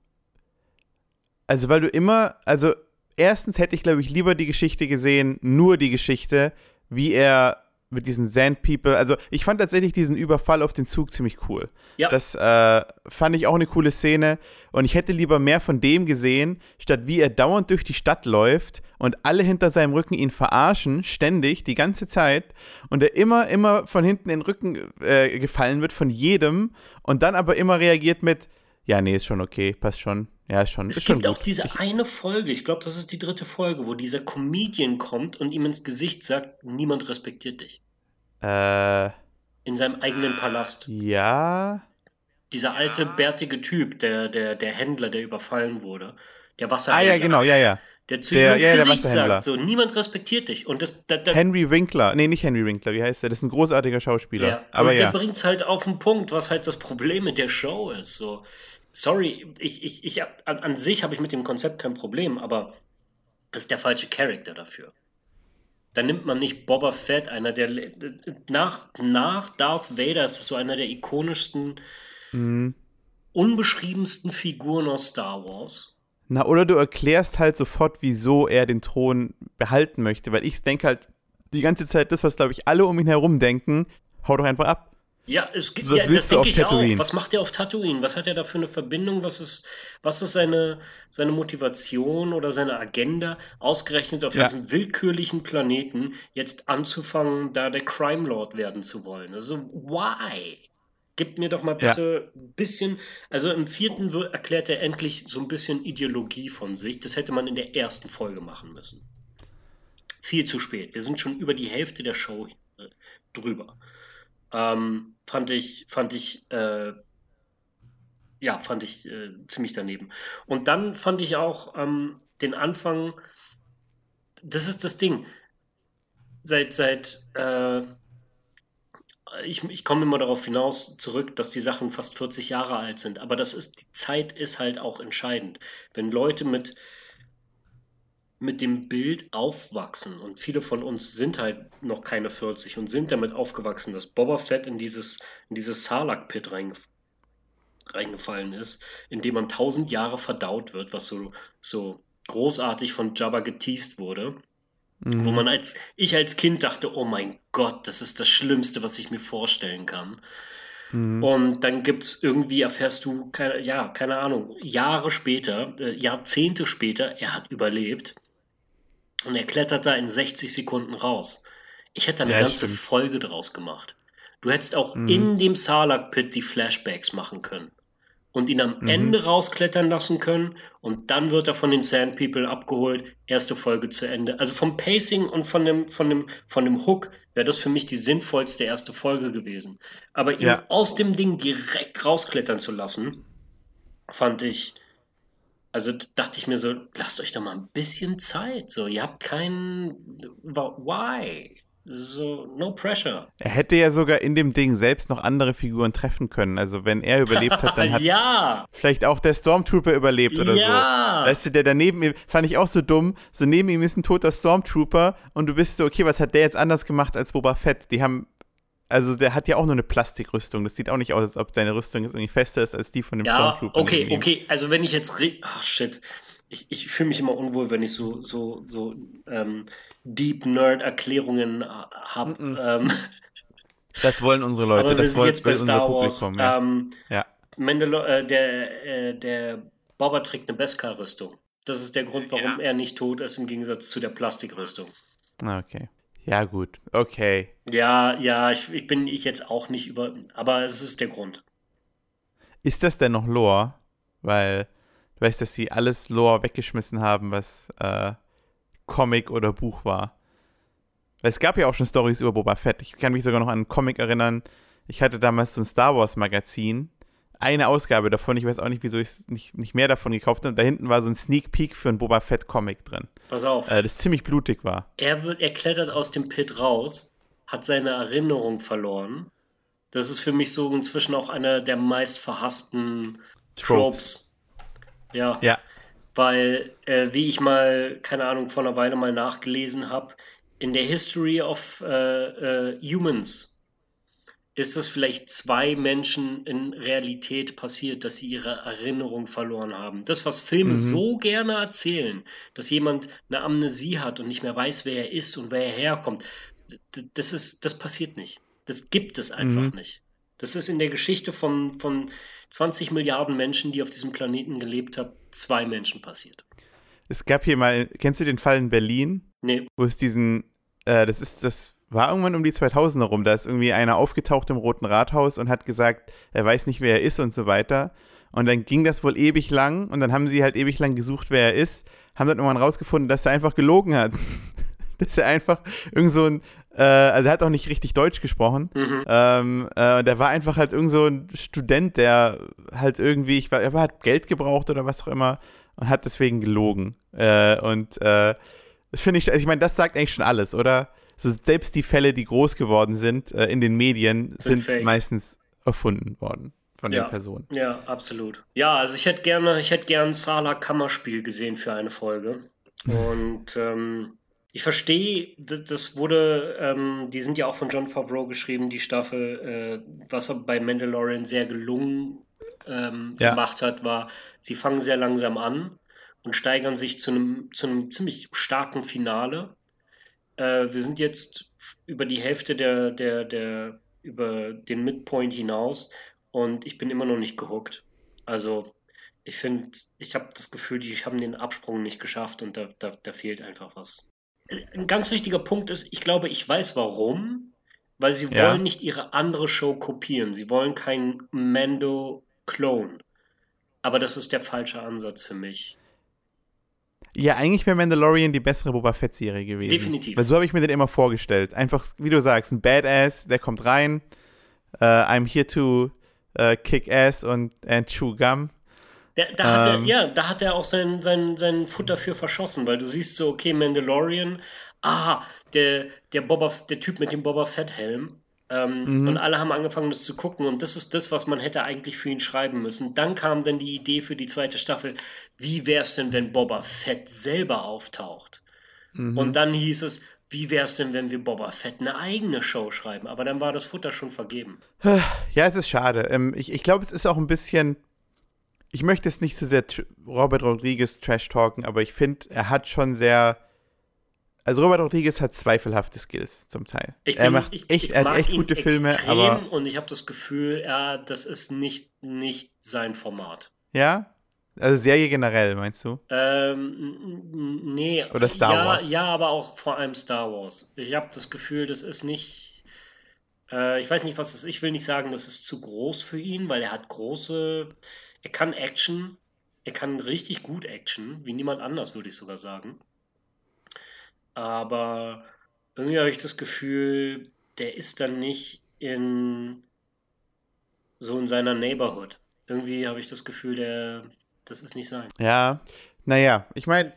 also weil du immer, also erstens hätte ich, glaube ich, lieber die Geschichte gesehen, nur die Geschichte, wie er mit diesen Sand People, also ich fand tatsächlich diesen Überfall auf den Zug ziemlich cool. Ja. Das äh, fand ich auch eine coole Szene und ich hätte lieber mehr von dem gesehen, statt wie er dauernd durch die Stadt läuft und alle hinter seinem Rücken ihn verarschen, ständig, die ganze Zeit und er immer, immer von hinten in den Rücken äh, gefallen wird von jedem und dann aber immer reagiert mit, ja, nee, ist schon okay, passt schon. Ja, ist schon. Es ist gibt schon auch diese ich, eine Folge, ich glaube, das ist die dritte Folge, wo dieser Comedian kommt und ihm ins Gesicht sagt, niemand respektiert dich. Äh, In seinem eigenen Palast. ja. Dieser alte, bärtige Typ, der, der, der Händler, der überfallen wurde. Der Ah, Wasserhändler. ja, genau, ja, ja. Der zu Der- ihm ins ja, Gesicht sagt, so, niemand respektiert dich. Und das, das, das Henry Winkler. Nee, nicht Henry Winkler. Wie heißt der? Das ist ein großartiger Schauspieler. Ja, Aber und ja. der bringt es halt auf den Punkt, was halt das Problem mit der Show ist. So, sorry, ich, ich, ich hab- an, an sich habe ich mit dem Konzept kein Problem, aber das ist der falsche Charakter dafür. Dann nimmt man nicht Boba Fett, einer der nach, nach Darth Vader ist so einer der ikonischsten, Mhm. unbeschriebensten Figuren aus Star Wars. Na, oder du erklärst halt sofort, wieso er den Thron behalten möchte. Weil ich denke halt die ganze Zeit das, was, glaube ich, alle um ihn herum denken, hau doch einfach ab. Ja, es gibt, Was ja, das denke ich Tatooine? auch. Was macht er auf Tatooine? Was hat er da für eine Verbindung? Was ist, was ist seine, seine Motivation oder seine Agenda, ausgerechnet auf Ja. diesem willkürlichen Planeten jetzt anzufangen, da der Crime Lord werden zu wollen? Also, why? Gib mir doch mal Ja. bitte ein bisschen, also im vierten erklärt er endlich so ein bisschen Ideologie von sich. Das hätte man in der ersten Folge machen müssen. Viel zu spät. Wir sind schon über die Hälfte der Show äh, drüber. Ähm, fand ich, fand ich, äh, ja, fand ich äh, ziemlich daneben. Und dann fand ich auch ähm, den Anfang, das ist das Ding. Seit, seit, äh, ich, ich komme immer darauf hinaus zurück, dass die Sachen fast 40 Jahre alt sind. Aber das ist, die Zeit ist halt auch entscheidend. Wenn Leute mit, mit dem Bild aufwachsen und viele von uns sind halt noch keine 40 und sind damit aufgewachsen, dass Boba Fett in dieses, in dieses Sarlacc-Pit reingef reingefallen ist, in dem man tausend Jahre verdaut wird, was so, so großartig von Jabba geteased wurde. Mhm. Wo man als, ich als Kind dachte, oh mein Gott, das ist das Schlimmste, was ich mir vorstellen kann. Mhm. Und dann gibt's irgendwie, erfährst du, keine, ja, keine Ahnung, Jahre später, äh, Jahrzehnte später, er hat überlebt. Und er klettert da in 60 Sekunden raus. Ich hätte da eine Ja, ganze stimmt. Folge draus gemacht. Du hättest auch Mhm. in dem Sarlacc-Pit die Flashbacks machen können. Und ihn am Mhm. Ende rausklettern lassen können. Und dann wird er von den Sand People abgeholt. Erste Folge zu Ende. Also vom Pacing und von dem, von dem, von dem Hook wäre das für mich die sinnvollste erste Folge gewesen. Aber ihn Ja. aus dem Ding direkt rausklettern zu lassen, fand ich. Also dachte ich mir so, lasst euch doch mal ein bisschen Zeit. So, ihr habt keinen. Why? So, no pressure. Er hätte ja sogar in dem Ding selbst noch andere Figuren treffen können. Also wenn er überlebt hat, dann hat ja! vielleicht auch der Stormtrooper überlebt oder Ja! so. Weißt du, der daneben, fand ich auch so dumm, so neben ihm ist ein toter Stormtrooper und du bist so, okay, was hat der jetzt anders gemacht als Boba Fett? Die haben, also der hat ja auch nur eine Plastikrüstung. Das sieht auch nicht aus, als ob seine Rüstung jetzt irgendwie fester ist als die von dem Ja, Stormtrooper. okay, okay. Also wenn ich jetzt. Ach, shit. Ich, ich fühle mich immer unwohl, wenn ich so, so, so ähm, Deep Nerd-Erklärungen habe. Mm, Ähm, Das wollen unsere Leute, aber wir das sind wollen jetzt bei unser Star Wars. Publikum. Ja. Ähm, ja. Mandalo äh, der, äh, der Boba trägt eine Beskar-Rüstung. Das ist der Grund, warum er nicht tot ist, im Gegensatz zu der Plastikrüstung. Ah, Okay. Ja, gut. Okay. Ja, ja, ich, ich bin ich jetzt auch nicht über. Aber es ist der Grund. Ist das denn noch Lore? Weil du weißt, dass sie alles Lore weggeschmissen haben, was äh, Comic oder Buch war. Weil es gab ja auch schon Stories über Boba Fett. Ich kann mich sogar noch an einen Comic erinnern. Ich hatte damals so ein Star Wars Magazin. Eine Ausgabe davon. Ich weiß auch nicht, wieso ich nicht, nicht mehr davon gekauft habe. Und da hinten war so ein Sneak Peek für einen Boba Fett Comic drin. Pass auf. Äh, das ziemlich blutig war. Er, wird, er klettert aus dem Pit raus, hat seine Erinnerung verloren. Das ist für mich so inzwischen auch einer der meist verhassten Tropes. Ja, Ja. weil, äh, wie ich mal, keine Ahnung, vor einer Weile mal nachgelesen habe, in der History of äh, äh, Humans ist es vielleicht zwei Menschen in Realität passiert, dass sie ihre Erinnerung verloren haben. Das, was Filme mhm. so gerne erzählen, dass jemand eine Amnesie hat und nicht mehr weiß, wer er ist und wer er herkommt, das, ist, das passiert nicht. Das gibt es einfach mhm. nicht. Das ist in der Geschichte von, von 20 Milliarden Menschen, die auf diesem Planeten gelebt haben, zwei Menschen passiert. Es gab hier mal, kennst du den Fall in Berlin? Nee. Wo es diesen, äh, das ist das war irgendwann um die 2000er rum, da ist irgendwie einer aufgetaucht im Roten Rathaus und hat gesagt, er weiß nicht, wer er ist und so weiter. Und dann ging das wohl ewig lang und dann haben sie halt ewig lang gesucht, wer er ist, haben dann irgendwann rausgefunden, dass er einfach gelogen hat. dass er einfach irgend so ein, äh, also er hat auch nicht richtig Deutsch gesprochen. Mhm. Ähm, äh, der war einfach halt irgend so ein Student, der halt irgendwie, ich war, er hat Geld gebraucht oder was auch immer und hat deswegen gelogen. Äh, und äh, das finde ich, also ich meine, das sagt eigentlich schon alles, oder? So selbst die Fälle, die groß geworden sind äh, in den Medien, sind, sind meistens erfunden worden von ja, den Personen. Ja, absolut. Ja, also ich hätte gerne, ich hätte gern Sala Kammerspiel gesehen für eine Folge. Und ähm, ich verstehe, das, das wurde, ähm, die sind ja auch von John Favreau geschrieben, die Staffel, äh, was er bei Mandalorian sehr gelungen ähm, ja. gemacht hat, war, sie fangen sehr langsam an und steigern sich zu einem, zu einem ziemlich starken Finale. Äh, wir sind jetzt über die Hälfte der, der, der, über den Midpoint hinaus und ich bin immer noch nicht gehuckt. Also ich finde, ich habe das Gefühl, die haben den Absprung nicht geschafft und da, da, da fehlt einfach was. Ein ganz wichtiger Punkt ist, ich glaube, ich weiß warum, weil sie ja. wollen nicht ihre andere Show kopieren. Sie wollen kein Mando-Clone. Aber das ist der falsche Ansatz für mich. Ja, eigentlich wäre Mandalorian die bessere Boba Fett-Serie gewesen. Definitiv. Weil so habe ich mir den immer vorgestellt. Einfach, wie du sagst, ein Badass, der kommt rein. Uh, I'm here to uh, kick ass und and chew gum. Der, da hat ähm, er, ja, da hat er auch sein, sein, sein Futter für verschossen, weil du siehst so, okay, Mandalorian, ah, der, der, Boba, der Typ mit dem Boba Fett-Helm, ähm, mhm. Und alle haben angefangen, das zu gucken. Und das ist das, was man hätte eigentlich für ihn schreiben müssen. Dann kam dann die Idee für die zweite Staffel, wie wäre es denn, wenn Boba Fett selber auftaucht? Mhm. Und dann hieß es, wie wäre es denn, wenn wir Boba Fett eine eigene Show schreiben? Aber dann war das Futter schon vergeben. Ja, es ist schade. Ähm, ich ich glaube, es ist auch ein bisschen. Ich möchte es nicht zu sehr Robert Rodriguez trash talken, aber ich finde, er hat schon sehr also Robert Rodriguez hat zweifelhafte Skills zum Teil. Bin, er macht ich, echt, ich er hat echt gute Filme, aber und ich habe das Gefühl, ja, das ist nicht nicht sein Format. Ja, also Serie generell meinst du? Ähm, nee. Oder Star ja, Wars? Ja, aber auch vor allem Star Wars. Ich habe das Gefühl, das ist nicht. Äh, ich weiß nicht, was das ist. Ich will nicht sagen, das ist zu groß für ihn, weil er hat große. Er kann Action. Er kann richtig gut Action, wie niemand anders, würde ich sogar sagen aber irgendwie habe ich das Gefühl, der ist dann nicht in so in seiner Neighborhood. Irgendwie habe ich das Gefühl, der das ist nicht sein. Ja, naja, ich meine,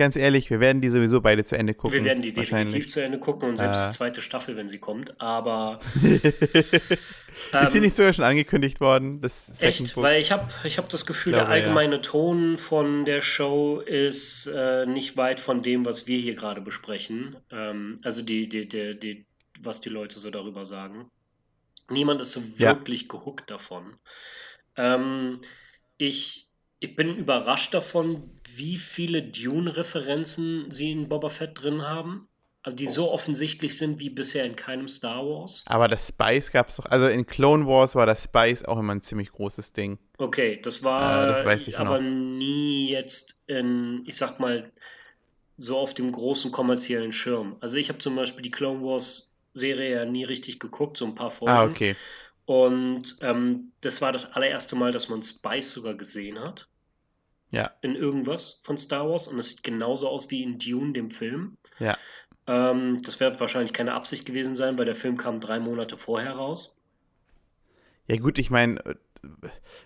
ganz ehrlich, wir werden die sowieso beide zu Ende gucken. Wir werden die definitiv zu Ende gucken und selbst äh. die zweite Staffel, wenn sie kommt, aber. ähm, ist sie nicht sogar schon angekündigt worden? Das echt, Book? weil ich habe ich hab das Gefühl, glaube, der allgemeine ja. Ton von der Show ist äh, nicht weit von dem, was wir hier gerade besprechen. Ähm, also die, die, die, die, was die Leute so darüber sagen. Niemand ist so wirklich ja. gehuckt davon. Ähm, ich ich bin überrascht davon, wie viele Dune-Referenzen sie in Boba Fett drin haben. Also die oh. so offensichtlich sind wie bisher in keinem Star Wars. Aber das Spice gab es doch. Also in Clone Wars war das Spice auch immer ein ziemlich großes Ding. Okay, das war äh, das aber noch. nie jetzt in, ich sag mal, so auf dem großen kommerziellen Schirm. Also ich habe zum Beispiel die Clone Wars Serie ja nie richtig geguckt, so ein paar Folgen. Ah, okay. Und ähm, das war das allererste Mal, dass man Spice sogar gesehen hat. Ja. In irgendwas von Star Wars. Und es sieht genauso aus wie in Dune, dem Film. Ja. Ähm, das wird wahrscheinlich keine Absicht gewesen sein, weil der Film kam drei Monate vorher raus. Ja, gut, ich meine,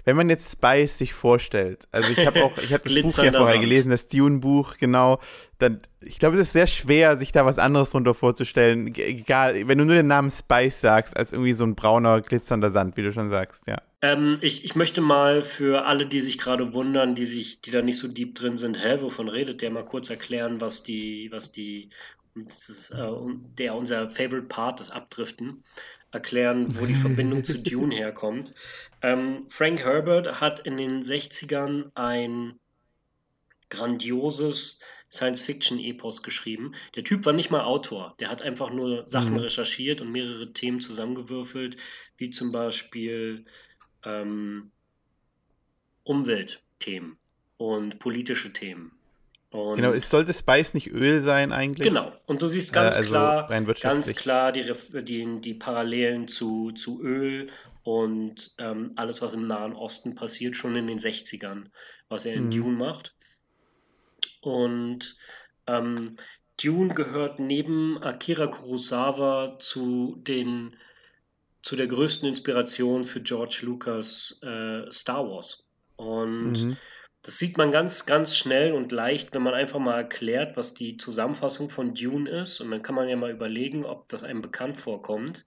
wenn man jetzt Spice sich vorstellt, also ich habe auch, ich habe das Buch ja vorher Sand. gelesen, das Dune-Buch, genau, dann, ich glaube, es ist sehr schwer, sich da was anderes drunter vorzustellen. Egal, wenn du nur den Namen Spice sagst, als irgendwie so ein brauner, glitzernder Sand, wie du schon sagst, ja. Ähm, ich, ich möchte mal für alle, die sich gerade wundern, die sich, die da nicht so deep drin sind, hä, wovon redet der, mal kurz erklären, was die, was die, ist, äh, der unser Favorite Part, das Abdriften, erklären, wo die Verbindung zu Dune herkommt. Ähm, Frank Herbert hat in den 60ern ein grandioses Science-Fiction-Epos geschrieben. Der Typ war nicht mal Autor. Der hat einfach nur Sachen mhm. recherchiert und mehrere Themen zusammengewürfelt, wie zum Beispiel ähm, Umweltthemen und politische Themen. Und genau, es sollte Spice nicht Öl sein eigentlich. Genau, und du siehst ganz äh, also klar, ganz klar die, die, die Parallelen zu, zu Öl und ähm, alles, was im Nahen Osten passiert, schon in den 60ern, was er in mhm. Dune macht. Und ähm, Dune gehört neben Akira Kurosawa zu den zu der größten Inspiration für George Lucas äh, Star Wars. Und mhm. das sieht man ganz, ganz schnell und leicht, wenn man einfach mal erklärt, was die Zusammenfassung von Dune ist. Und dann kann man ja mal überlegen, ob das einem bekannt vorkommt.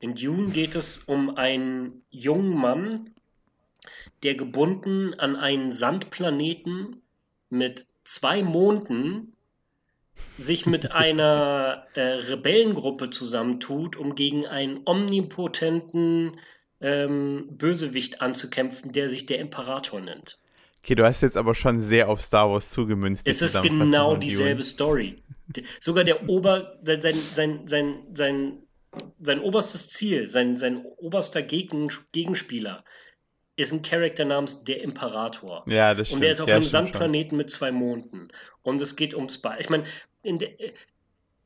In Dune geht es um einen jungen Mann, der gebunden an einen Sandplaneten mit zwei Monden sich mit einer äh, Rebellengruppe zusammentut, um gegen einen omnipotenten ähm, Bösewicht anzukämpfen, der sich der Imperator nennt. Okay, du hast jetzt aber schon sehr auf Star Wars zugemünzt. Es ist genau dieselbe Story. Sogar der Ober, sein, sein, sein, sein, sein oberstes Ziel, sein, sein oberster Gegen, Gegenspieler ist ein Charakter namens der Imperator. Ja, das stimmt. Und der ist auf ja, einem Sandplaneten schon. mit zwei Monden. Und es geht um Spy. Ich meine, äh,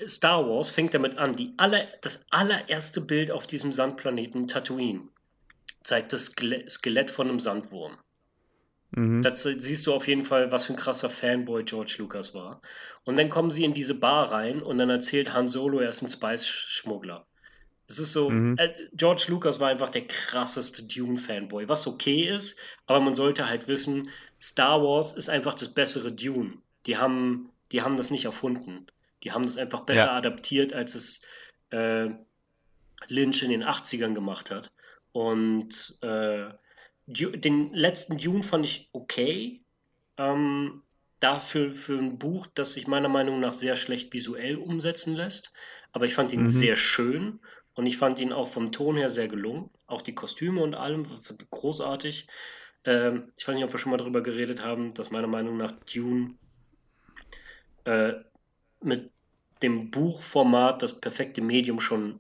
Star Wars fängt damit an. Die aller, das allererste Bild auf diesem Sandplaneten Tatooine zeigt das Skelett von einem Sandwurm. Mhm. Da siehst du auf jeden Fall, was für ein krasser Fanboy George Lucas war. Und dann kommen sie in diese Bar rein und dann erzählt Han Solo, er ist ein Spice-Schmuggler. Es ist so, mhm. äh, George Lucas war einfach der krasseste Dune-Fanboy, was okay ist, aber man sollte halt wissen, Star Wars ist einfach das bessere Dune. Die haben, die haben das nicht erfunden. Die haben das einfach besser ja. adaptiert, als es äh, Lynch in den 80ern gemacht hat. Und äh, den letzten Dune fand ich okay. Ähm, dafür für ein Buch, das sich meiner Meinung nach sehr schlecht visuell umsetzen lässt. Aber ich fand ihn mhm. sehr schön und ich fand ihn auch vom Ton her sehr gelungen. Auch die Kostüme und allem großartig. Ähm, ich weiß nicht, ob wir schon mal darüber geredet haben, dass meiner Meinung nach Dune äh, mit dem Buchformat das perfekte Medium schon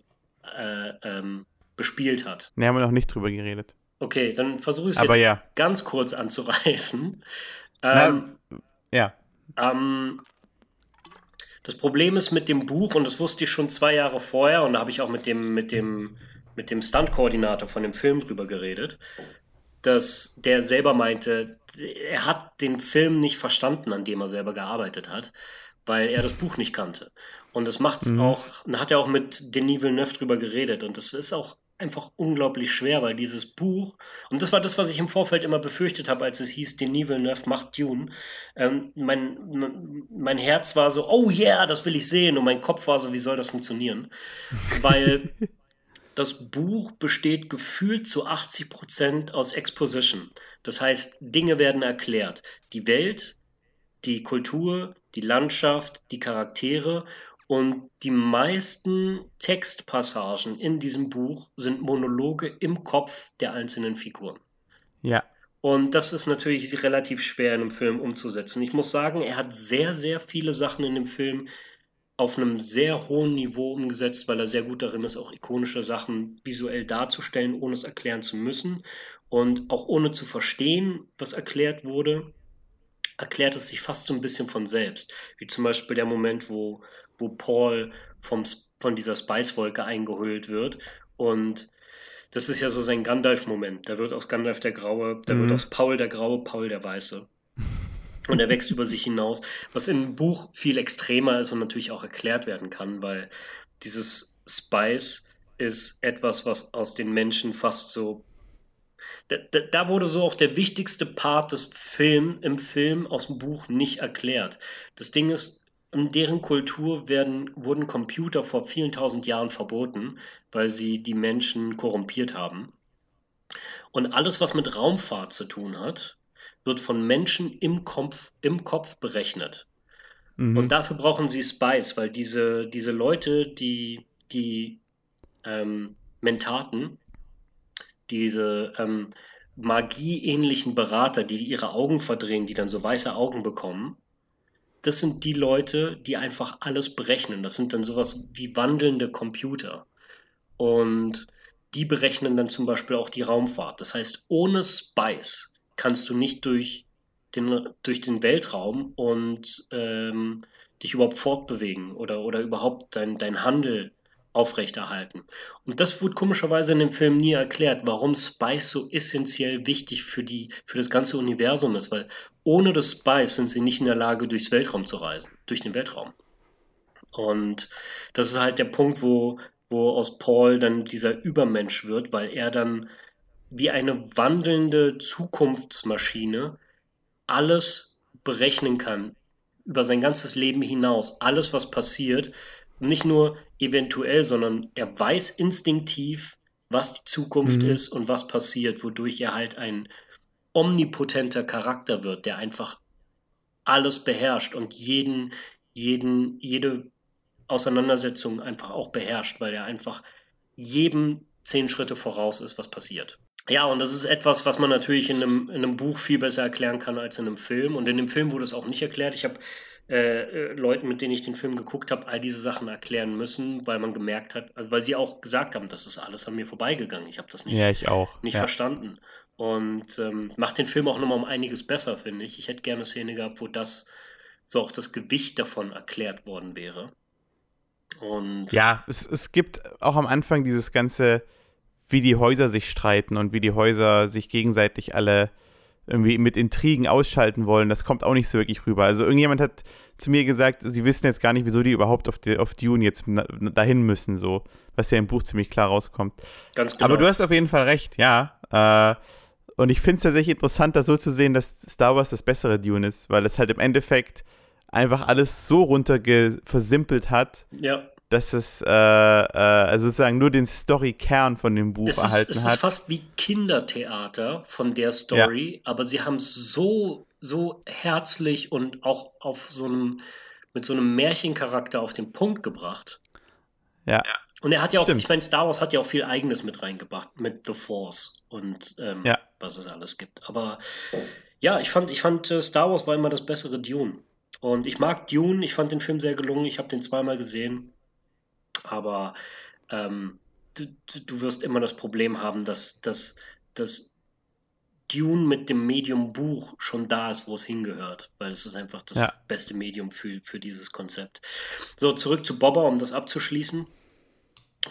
äh, ähm, bespielt hat. Ne, haben wir noch nicht drüber geredet. Okay, dann versuche ich es jetzt ja. ganz kurz anzureißen. Ähm, Na, ja. Ähm, das Problem ist mit dem Buch, und das wusste ich schon zwei Jahre vorher, und da habe ich auch mit dem, mit dem, mit dem Stunt-Koordinator von dem Film drüber geredet, dass der selber meinte, er hat den Film nicht verstanden, an dem er selber gearbeitet hat, weil er das Buch nicht kannte. Und das macht es mhm. auch, da hat er auch mit Denis Villeneuve drüber geredet, und das ist auch einfach unglaublich schwer, weil dieses Buch, und das war das, was ich im Vorfeld immer befürchtet habe, als es hieß, Denis Villeneuve macht Dune, ähm, mein, mein Herz war so, oh yeah, das will ich sehen, und mein Kopf war so, wie soll das funktionieren? weil das Buch besteht gefühlt zu 80 Prozent aus Exposition. Das heißt, Dinge werden erklärt. Die Welt, die Kultur, die Landschaft, die Charaktere und die meisten Textpassagen in diesem Buch sind Monologe im Kopf der einzelnen Figuren. Ja. Und das ist natürlich relativ schwer in einem Film umzusetzen. Ich muss sagen, er hat sehr, sehr viele Sachen in dem Film auf einem sehr hohen Niveau umgesetzt, weil er sehr gut darin ist, auch ikonische Sachen visuell darzustellen, ohne es erklären zu müssen. Und auch ohne zu verstehen, was erklärt wurde, erklärt es sich fast so ein bisschen von selbst. Wie zum Beispiel der Moment, wo wo Paul vom, von dieser Spice-Wolke eingehüllt wird. Und das ist ja so sein Gandalf-Moment. Da wird aus Gandalf der Graue, da mhm. wird aus Paul der Graue, Paul der Weiße. Und er wächst über sich hinaus, was im Buch viel extremer ist und natürlich auch erklärt werden kann, weil dieses Spice ist etwas, was aus den Menschen fast so. Da, da, da wurde so auch der wichtigste Part des Films im Film aus dem Buch nicht erklärt. Das Ding ist, in deren Kultur werden, wurden Computer vor vielen tausend Jahren verboten, weil sie die Menschen korrumpiert haben. Und alles, was mit Raumfahrt zu tun hat, wird von Menschen im Kopf, im Kopf berechnet. Mhm. Und dafür brauchen sie Spice, weil diese, diese Leute, die, die ähm, Mentaten, diese ähm, magieähnlichen Berater, die ihre Augen verdrehen, die dann so weiße Augen bekommen, das sind die Leute, die einfach alles berechnen. Das sind dann sowas wie wandelnde Computer. Und die berechnen dann zum Beispiel auch die Raumfahrt. Das heißt, ohne Spice kannst du nicht durch den, durch den Weltraum und ähm, dich überhaupt fortbewegen oder, oder überhaupt dein, dein Handel aufrechterhalten. Und das wurde komischerweise in dem Film nie erklärt, warum Spice so essentiell wichtig für, die, für das ganze Universum ist, weil ohne das Spice sind sie nicht in der Lage, durchs Weltraum zu reisen, durch den Weltraum. Und das ist halt der Punkt, wo, wo aus Paul dann dieser Übermensch wird, weil er dann wie eine wandelnde Zukunftsmaschine alles berechnen kann, über sein ganzes Leben hinaus, alles, was passiert, nicht nur eventuell, sondern er weiß instinktiv, was die Zukunft mhm. ist und was passiert, wodurch er halt ein omnipotenter Charakter wird, der einfach alles beherrscht und jeden, jeden, jede Auseinandersetzung einfach auch beherrscht, weil er einfach jedem zehn Schritte voraus ist, was passiert. Ja, und das ist etwas, was man natürlich in einem, in einem Buch viel besser erklären kann als in einem Film. Und in dem Film wurde es auch nicht erklärt. Ich habe äh, äh, Leuten, mit denen ich den Film geguckt habe, all diese Sachen erklären müssen, weil man gemerkt hat, also weil sie auch gesagt haben, das ist alles an mir vorbeigegangen. Ich habe das nicht, ja, ich auch. nicht ja. verstanden. Und ähm, macht den Film auch nochmal um einiges besser, finde ich. Ich hätte gerne eine Szene gehabt, wo das so auch das Gewicht davon erklärt worden wäre. Und ja, es, es gibt auch am Anfang dieses ganze, wie die Häuser sich streiten und wie die Häuser sich gegenseitig alle irgendwie mit Intrigen ausschalten wollen, das kommt auch nicht so wirklich rüber. Also irgendjemand hat zu mir gesagt, sie wissen jetzt gar nicht, wieso die überhaupt auf, die, auf Dune jetzt dahin müssen, so, was ja im Buch ziemlich klar rauskommt. Ganz genau. Aber du hast auf jeden Fall recht, ja. Äh, und ich finde es tatsächlich interessant, das so zu sehen, dass Star Wars das bessere Dune ist, weil es halt im Endeffekt einfach alles so runter versimpelt hat, ja dass es äh, äh, sozusagen nur den Story-Kern von dem Buch es erhalten ist, hat. Es ist fast wie Kindertheater von der Story, ja. aber sie haben es so, so herzlich und auch auf so einem, mit so einem Märchencharakter auf den Punkt gebracht. Ja. Und er hat ja auch, Stimmt. ich meine, Star Wars hat ja auch viel Eigenes mit reingebracht, mit The Force und ähm, ja. was es alles gibt. Aber ja, ich fand, ich fand äh, Star Wars war immer das bessere Dune. Und ich mag Dune, ich fand den Film sehr gelungen, ich habe den zweimal gesehen. Aber ähm, du, du wirst immer das Problem haben, dass, dass, dass Dune mit dem Medium Buch schon da ist, wo es hingehört, weil es ist einfach das ja. beste Medium für, für dieses Konzept. So, zurück zu Bobber, um das abzuschließen.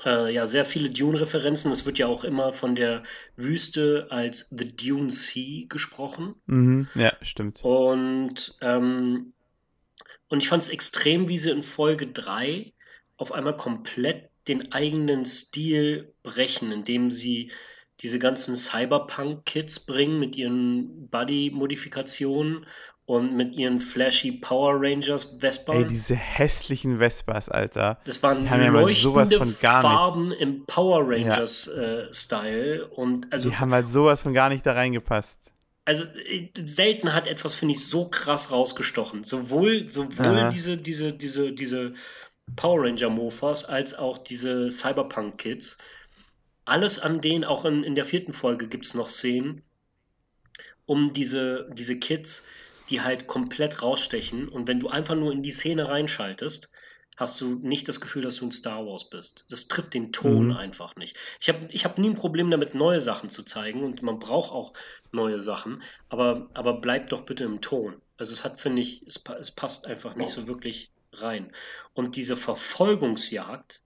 Äh, ja, sehr viele Dune-Referenzen. Es wird ja auch immer von der Wüste als The Dune Sea gesprochen. Mhm, ja, stimmt. Und, ähm, und ich fand es extrem, wie sie in Folge 3 auf einmal komplett den eigenen Stil brechen, indem sie diese ganzen Cyberpunk-Kids bringen mit ihren Body-Modifikationen und mit ihren flashy Power Rangers Vespa. Ey, diese hässlichen Vespas, Alter. Das waren die haben leuchtende ja Farben nicht. im Power Rangers ja. äh, Style und also die haben halt sowas von gar nicht da reingepasst. Also äh, selten hat etwas finde ich so krass rausgestochen. Sowohl sowohl diese diese diese diese Power Ranger Mofas als auch diese Cyberpunk Kids. Alles an denen, auch in, in der vierten Folge gibt es noch Szenen, um diese, diese Kids, die halt komplett rausstechen. Und wenn du einfach nur in die Szene reinschaltest, hast du nicht das Gefühl, dass du in Star Wars bist. Das trifft den Ton mhm. einfach nicht. Ich habe ich hab nie ein Problem damit, neue Sachen zu zeigen und man braucht auch neue Sachen, aber, aber bleib doch bitte im Ton. Also es hat, finde ich, es, es passt einfach nicht so wirklich rein. Und diese Verfolgungsjagd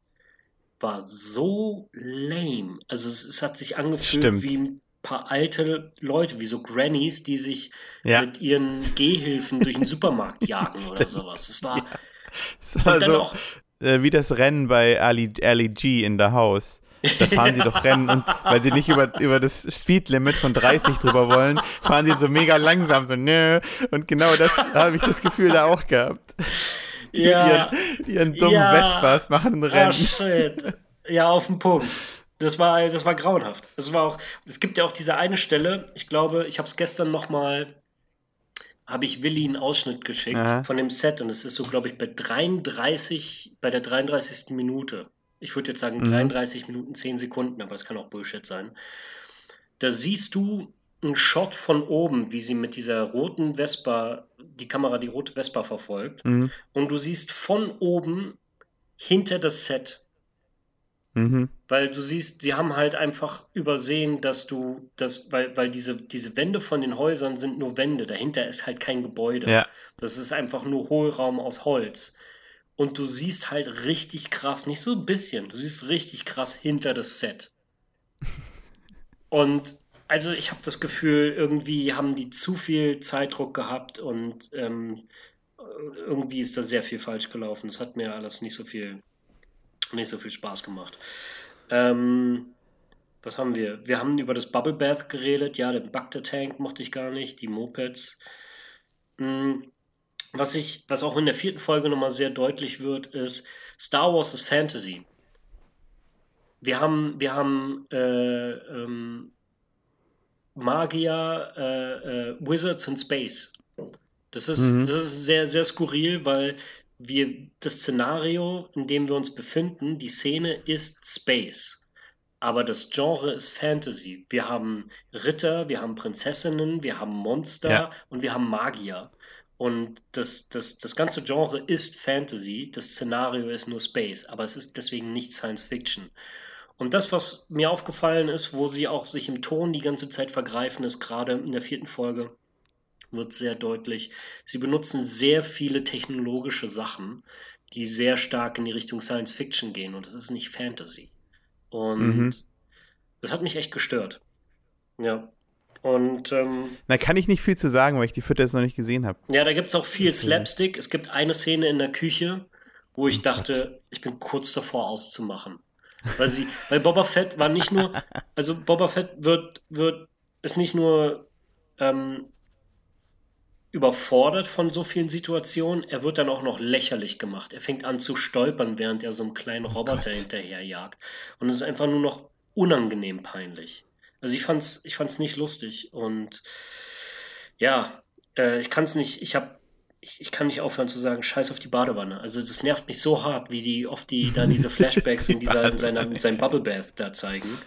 war so lame. Also es, es hat sich angefühlt Stimmt. wie ein paar alte Leute, wie so Grannies, die sich ja. mit ihren Gehhilfen durch den Supermarkt jagen oder sowas. Es war, ja. es war so auch, äh, wie das Rennen bei Ali, Ali G in der House. Da fahren sie doch Rennen und weil sie nicht über, über das Speedlimit von 30 drüber wollen, fahren sie so mega langsam, so nö. Und genau das habe ich das Gefühl da auch gehabt ja, ihren, ihren dummen ja. Vespas machen ein Rennen. Oh, shit. Ja, auf den Punkt. Das war, das war grauenhaft. Das war auch, es gibt ja auch diese eine Stelle, ich glaube, ich habe es gestern nochmal, habe ich Willi einen Ausschnitt geschickt Aha. von dem Set und es ist so, glaube ich, bei 33, bei der 33. Minute. Ich würde jetzt sagen Mhm. 33 Minuten 10 Sekunden, aber das kann auch Bullshit sein. Da siehst du einen Shot von oben, wie sie mit dieser roten Vespa, die Kamera die rote Vespa verfolgt. Mhm. Und du siehst von oben hinter das Set. Mhm. Weil du siehst, sie haben halt einfach übersehen, dass du, das, weil, weil diese, diese Wände von den Häusern sind nur Wände, dahinter ist halt kein Gebäude. Ja. Das ist einfach nur Hohlraum aus Holz. Und du siehst halt richtig krass, nicht so ein bisschen, du siehst richtig krass hinter das Set. Und also ich habe das Gefühl, irgendwie haben die zu viel Zeitdruck gehabt und ähm, irgendwie ist da sehr viel falsch gelaufen. Das hat mir alles nicht so viel, nicht so viel Spaß gemacht. Ähm, was haben wir? Wir haben über das Bubble Bath geredet. Ja, den Bacta Tank mochte ich gar nicht, die Mopeds. Mm, Was, ich, was auch in der vierten Folge nochmal sehr deutlich wird, ist, Star Wars ist Fantasy. Wir haben, wir haben äh, ähm, Magier, äh, äh, Wizards in Space. Das ist, Mhm. das ist sehr, sehr skurril, weil wir das Szenario, in dem wir uns befinden, die Szene ist Space. Aber das Genre ist Fantasy. Wir haben Ritter, wir haben Prinzessinnen, wir haben Monster Ja. und wir haben Magier. Und das, das, das ganze Genre ist Fantasy, das Szenario ist nur Space, aber es ist deswegen nicht Science Fiction. Und das, was mir aufgefallen ist, wo sie auch sich im Ton die ganze Zeit vergreifen, ist gerade in der vierten Folge, wird sehr deutlich. Sie benutzen sehr viele technologische Sachen, die sehr stark in die Richtung Science Fiction gehen und das ist nicht Fantasy. Und Mhm. das hat mich echt gestört. Ja. Und ähm, Da kann ich nicht viel zu sagen, weil ich die vierte jetzt noch nicht gesehen habe. ja, da gibt es auch viel. Slapstick. Es gibt eine Szene in der Küche, wo ich dachte, ich bin kurz davor auszumachen. Weil sie, weil Boba Fett war nicht nur, also Boba Fett wird, wird, ist nicht nur ähm, überfordert von so vielen Situationen, er wird dann auch noch lächerlich gemacht. Er fängt an zu stolpern, während er so einen kleinen Roboter Gott. hinterherjagt. Und es ist einfach nur noch unangenehm peinlich. Also ich fand's, ich fand's nicht lustig. Und ja, äh, ich kann's nicht, ich hab, ich, ich kann nicht aufhören zu sagen, scheiß auf die Badewanne. Also das nervt mich so hart, wie die oft die da diese Flashbacks in dieser, in seiner, in seinem Bubble Bath da zeigen.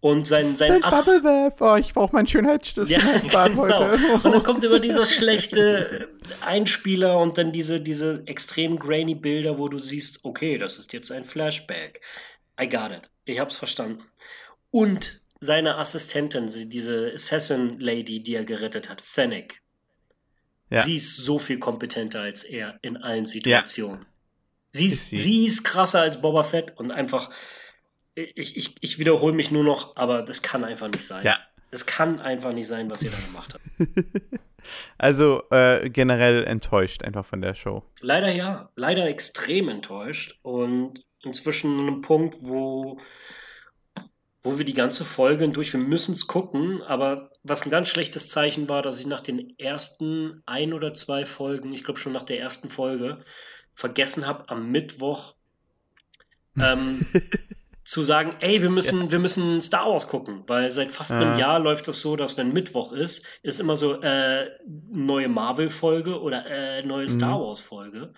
Und sein, sein, Sein Ass- Bubble Bath. Oh, ich brauche meinen Schönheitsstift. ja, genau. heute. Und dann kommt immer dieser schlechte Einspieler und dann diese, diese extrem grainy Bilder, wo du siehst, okay, das ist jetzt ein Flashback. I got it. Ich hab's verstanden. Und seine Assistentin, diese Assassin Lady, die er gerettet hat, Fennec. Ja. Sie ist so viel kompetenter als er in allen Situationen. Sie, ist, Ist sie. sie ist krasser als Boba Fett und einfach, ich, ich, ich wiederhole mich nur noch, aber das kann einfach nicht sein. Ja. Es kann einfach nicht sein, was ihr da gemacht habt. Also äh, generell enttäuscht einfach von der Show. Leider ja, leider extrem enttäuscht und inzwischen an einem Punkt, wo, wo wir die ganze Folge durch, wir müssen es gucken, aber was ein ganz schlechtes Zeichen war, dass ich nach den ersten ein oder zwei Folgen, ich glaube schon nach der ersten Folge, vergessen habe, am Mittwoch ähm, zu sagen, ey, wir müssen, wir müssen Star Wars gucken, weil seit fast einem Ah. Jahr läuft es so, dass wenn Mittwoch ist, ist immer so äh, neue Marvel-Folge oder äh, neue Star Mhm. Wars-Folge.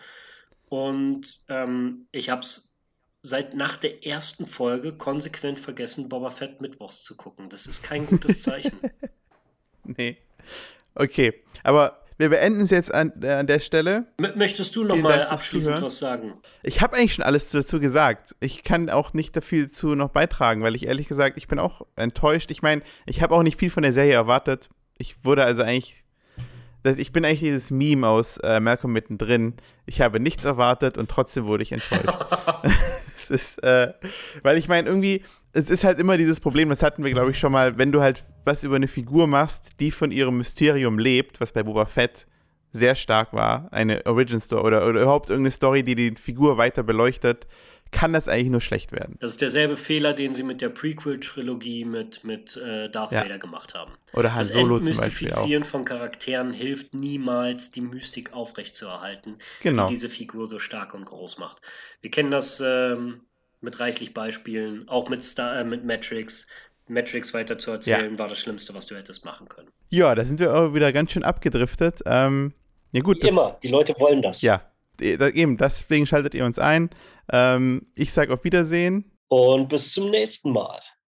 Und ähm, ich habe es seit nach der ersten Folge konsequent vergessen, Boba Fett Mittwochs zu gucken. Das ist kein gutes Zeichen. Nee. Okay, aber wir beenden es jetzt an, äh, an der Stelle. M möchtest du noch Vielen mal Dank fürs abschließend was sagen? Ich habe eigentlich schon alles dazu gesagt. Ich kann auch nicht da viel zu noch beitragen, weil ich ehrlich gesagt, ich bin auch enttäuscht. Ich meine, ich habe auch nicht viel von der Serie erwartet. Ich wurde also eigentlich, das, ich bin eigentlich dieses Meme aus äh, Malcolm mittendrin. Ich habe nichts erwartet und trotzdem wurde ich enttäuscht. es ist, äh, weil ich meine, irgendwie, es ist halt immer dieses Problem, das hatten wir, glaube ich, schon mal, wenn du halt was über eine Figur machst, die von ihrem Mysterium lebt, was bei Boba Fett sehr stark war, eine Origin Story oder, oder überhaupt irgendeine Story, die die Figur weiter beleuchtet, kann das eigentlich nur schlecht werden. Das ist derselbe Fehler, den sie mit der Prequel-Trilogie mit, mit äh, Darth ja. Vader gemacht haben. Oder Han das Solo zum Beispiel. Das Mystifizieren von Charakteren hilft niemals, die Mystik aufrechtzuerhalten, genau. die diese Figur so stark und groß macht. Wir kennen das ähm, mit reichlich Beispielen, auch mit, Star äh, mit Matrix, Matrix weiter zu erzählen, ja. war das Schlimmste, was du hättest machen können. Ja, da sind wir auch wieder ganz schön abgedriftet. Ähm, ja gut, Wie das, immer, die Leute wollen das. Ja, eben, deswegen schaltet ihr uns ein. Ähm, ich sage auf Wiedersehen. Und bis zum nächsten Mal.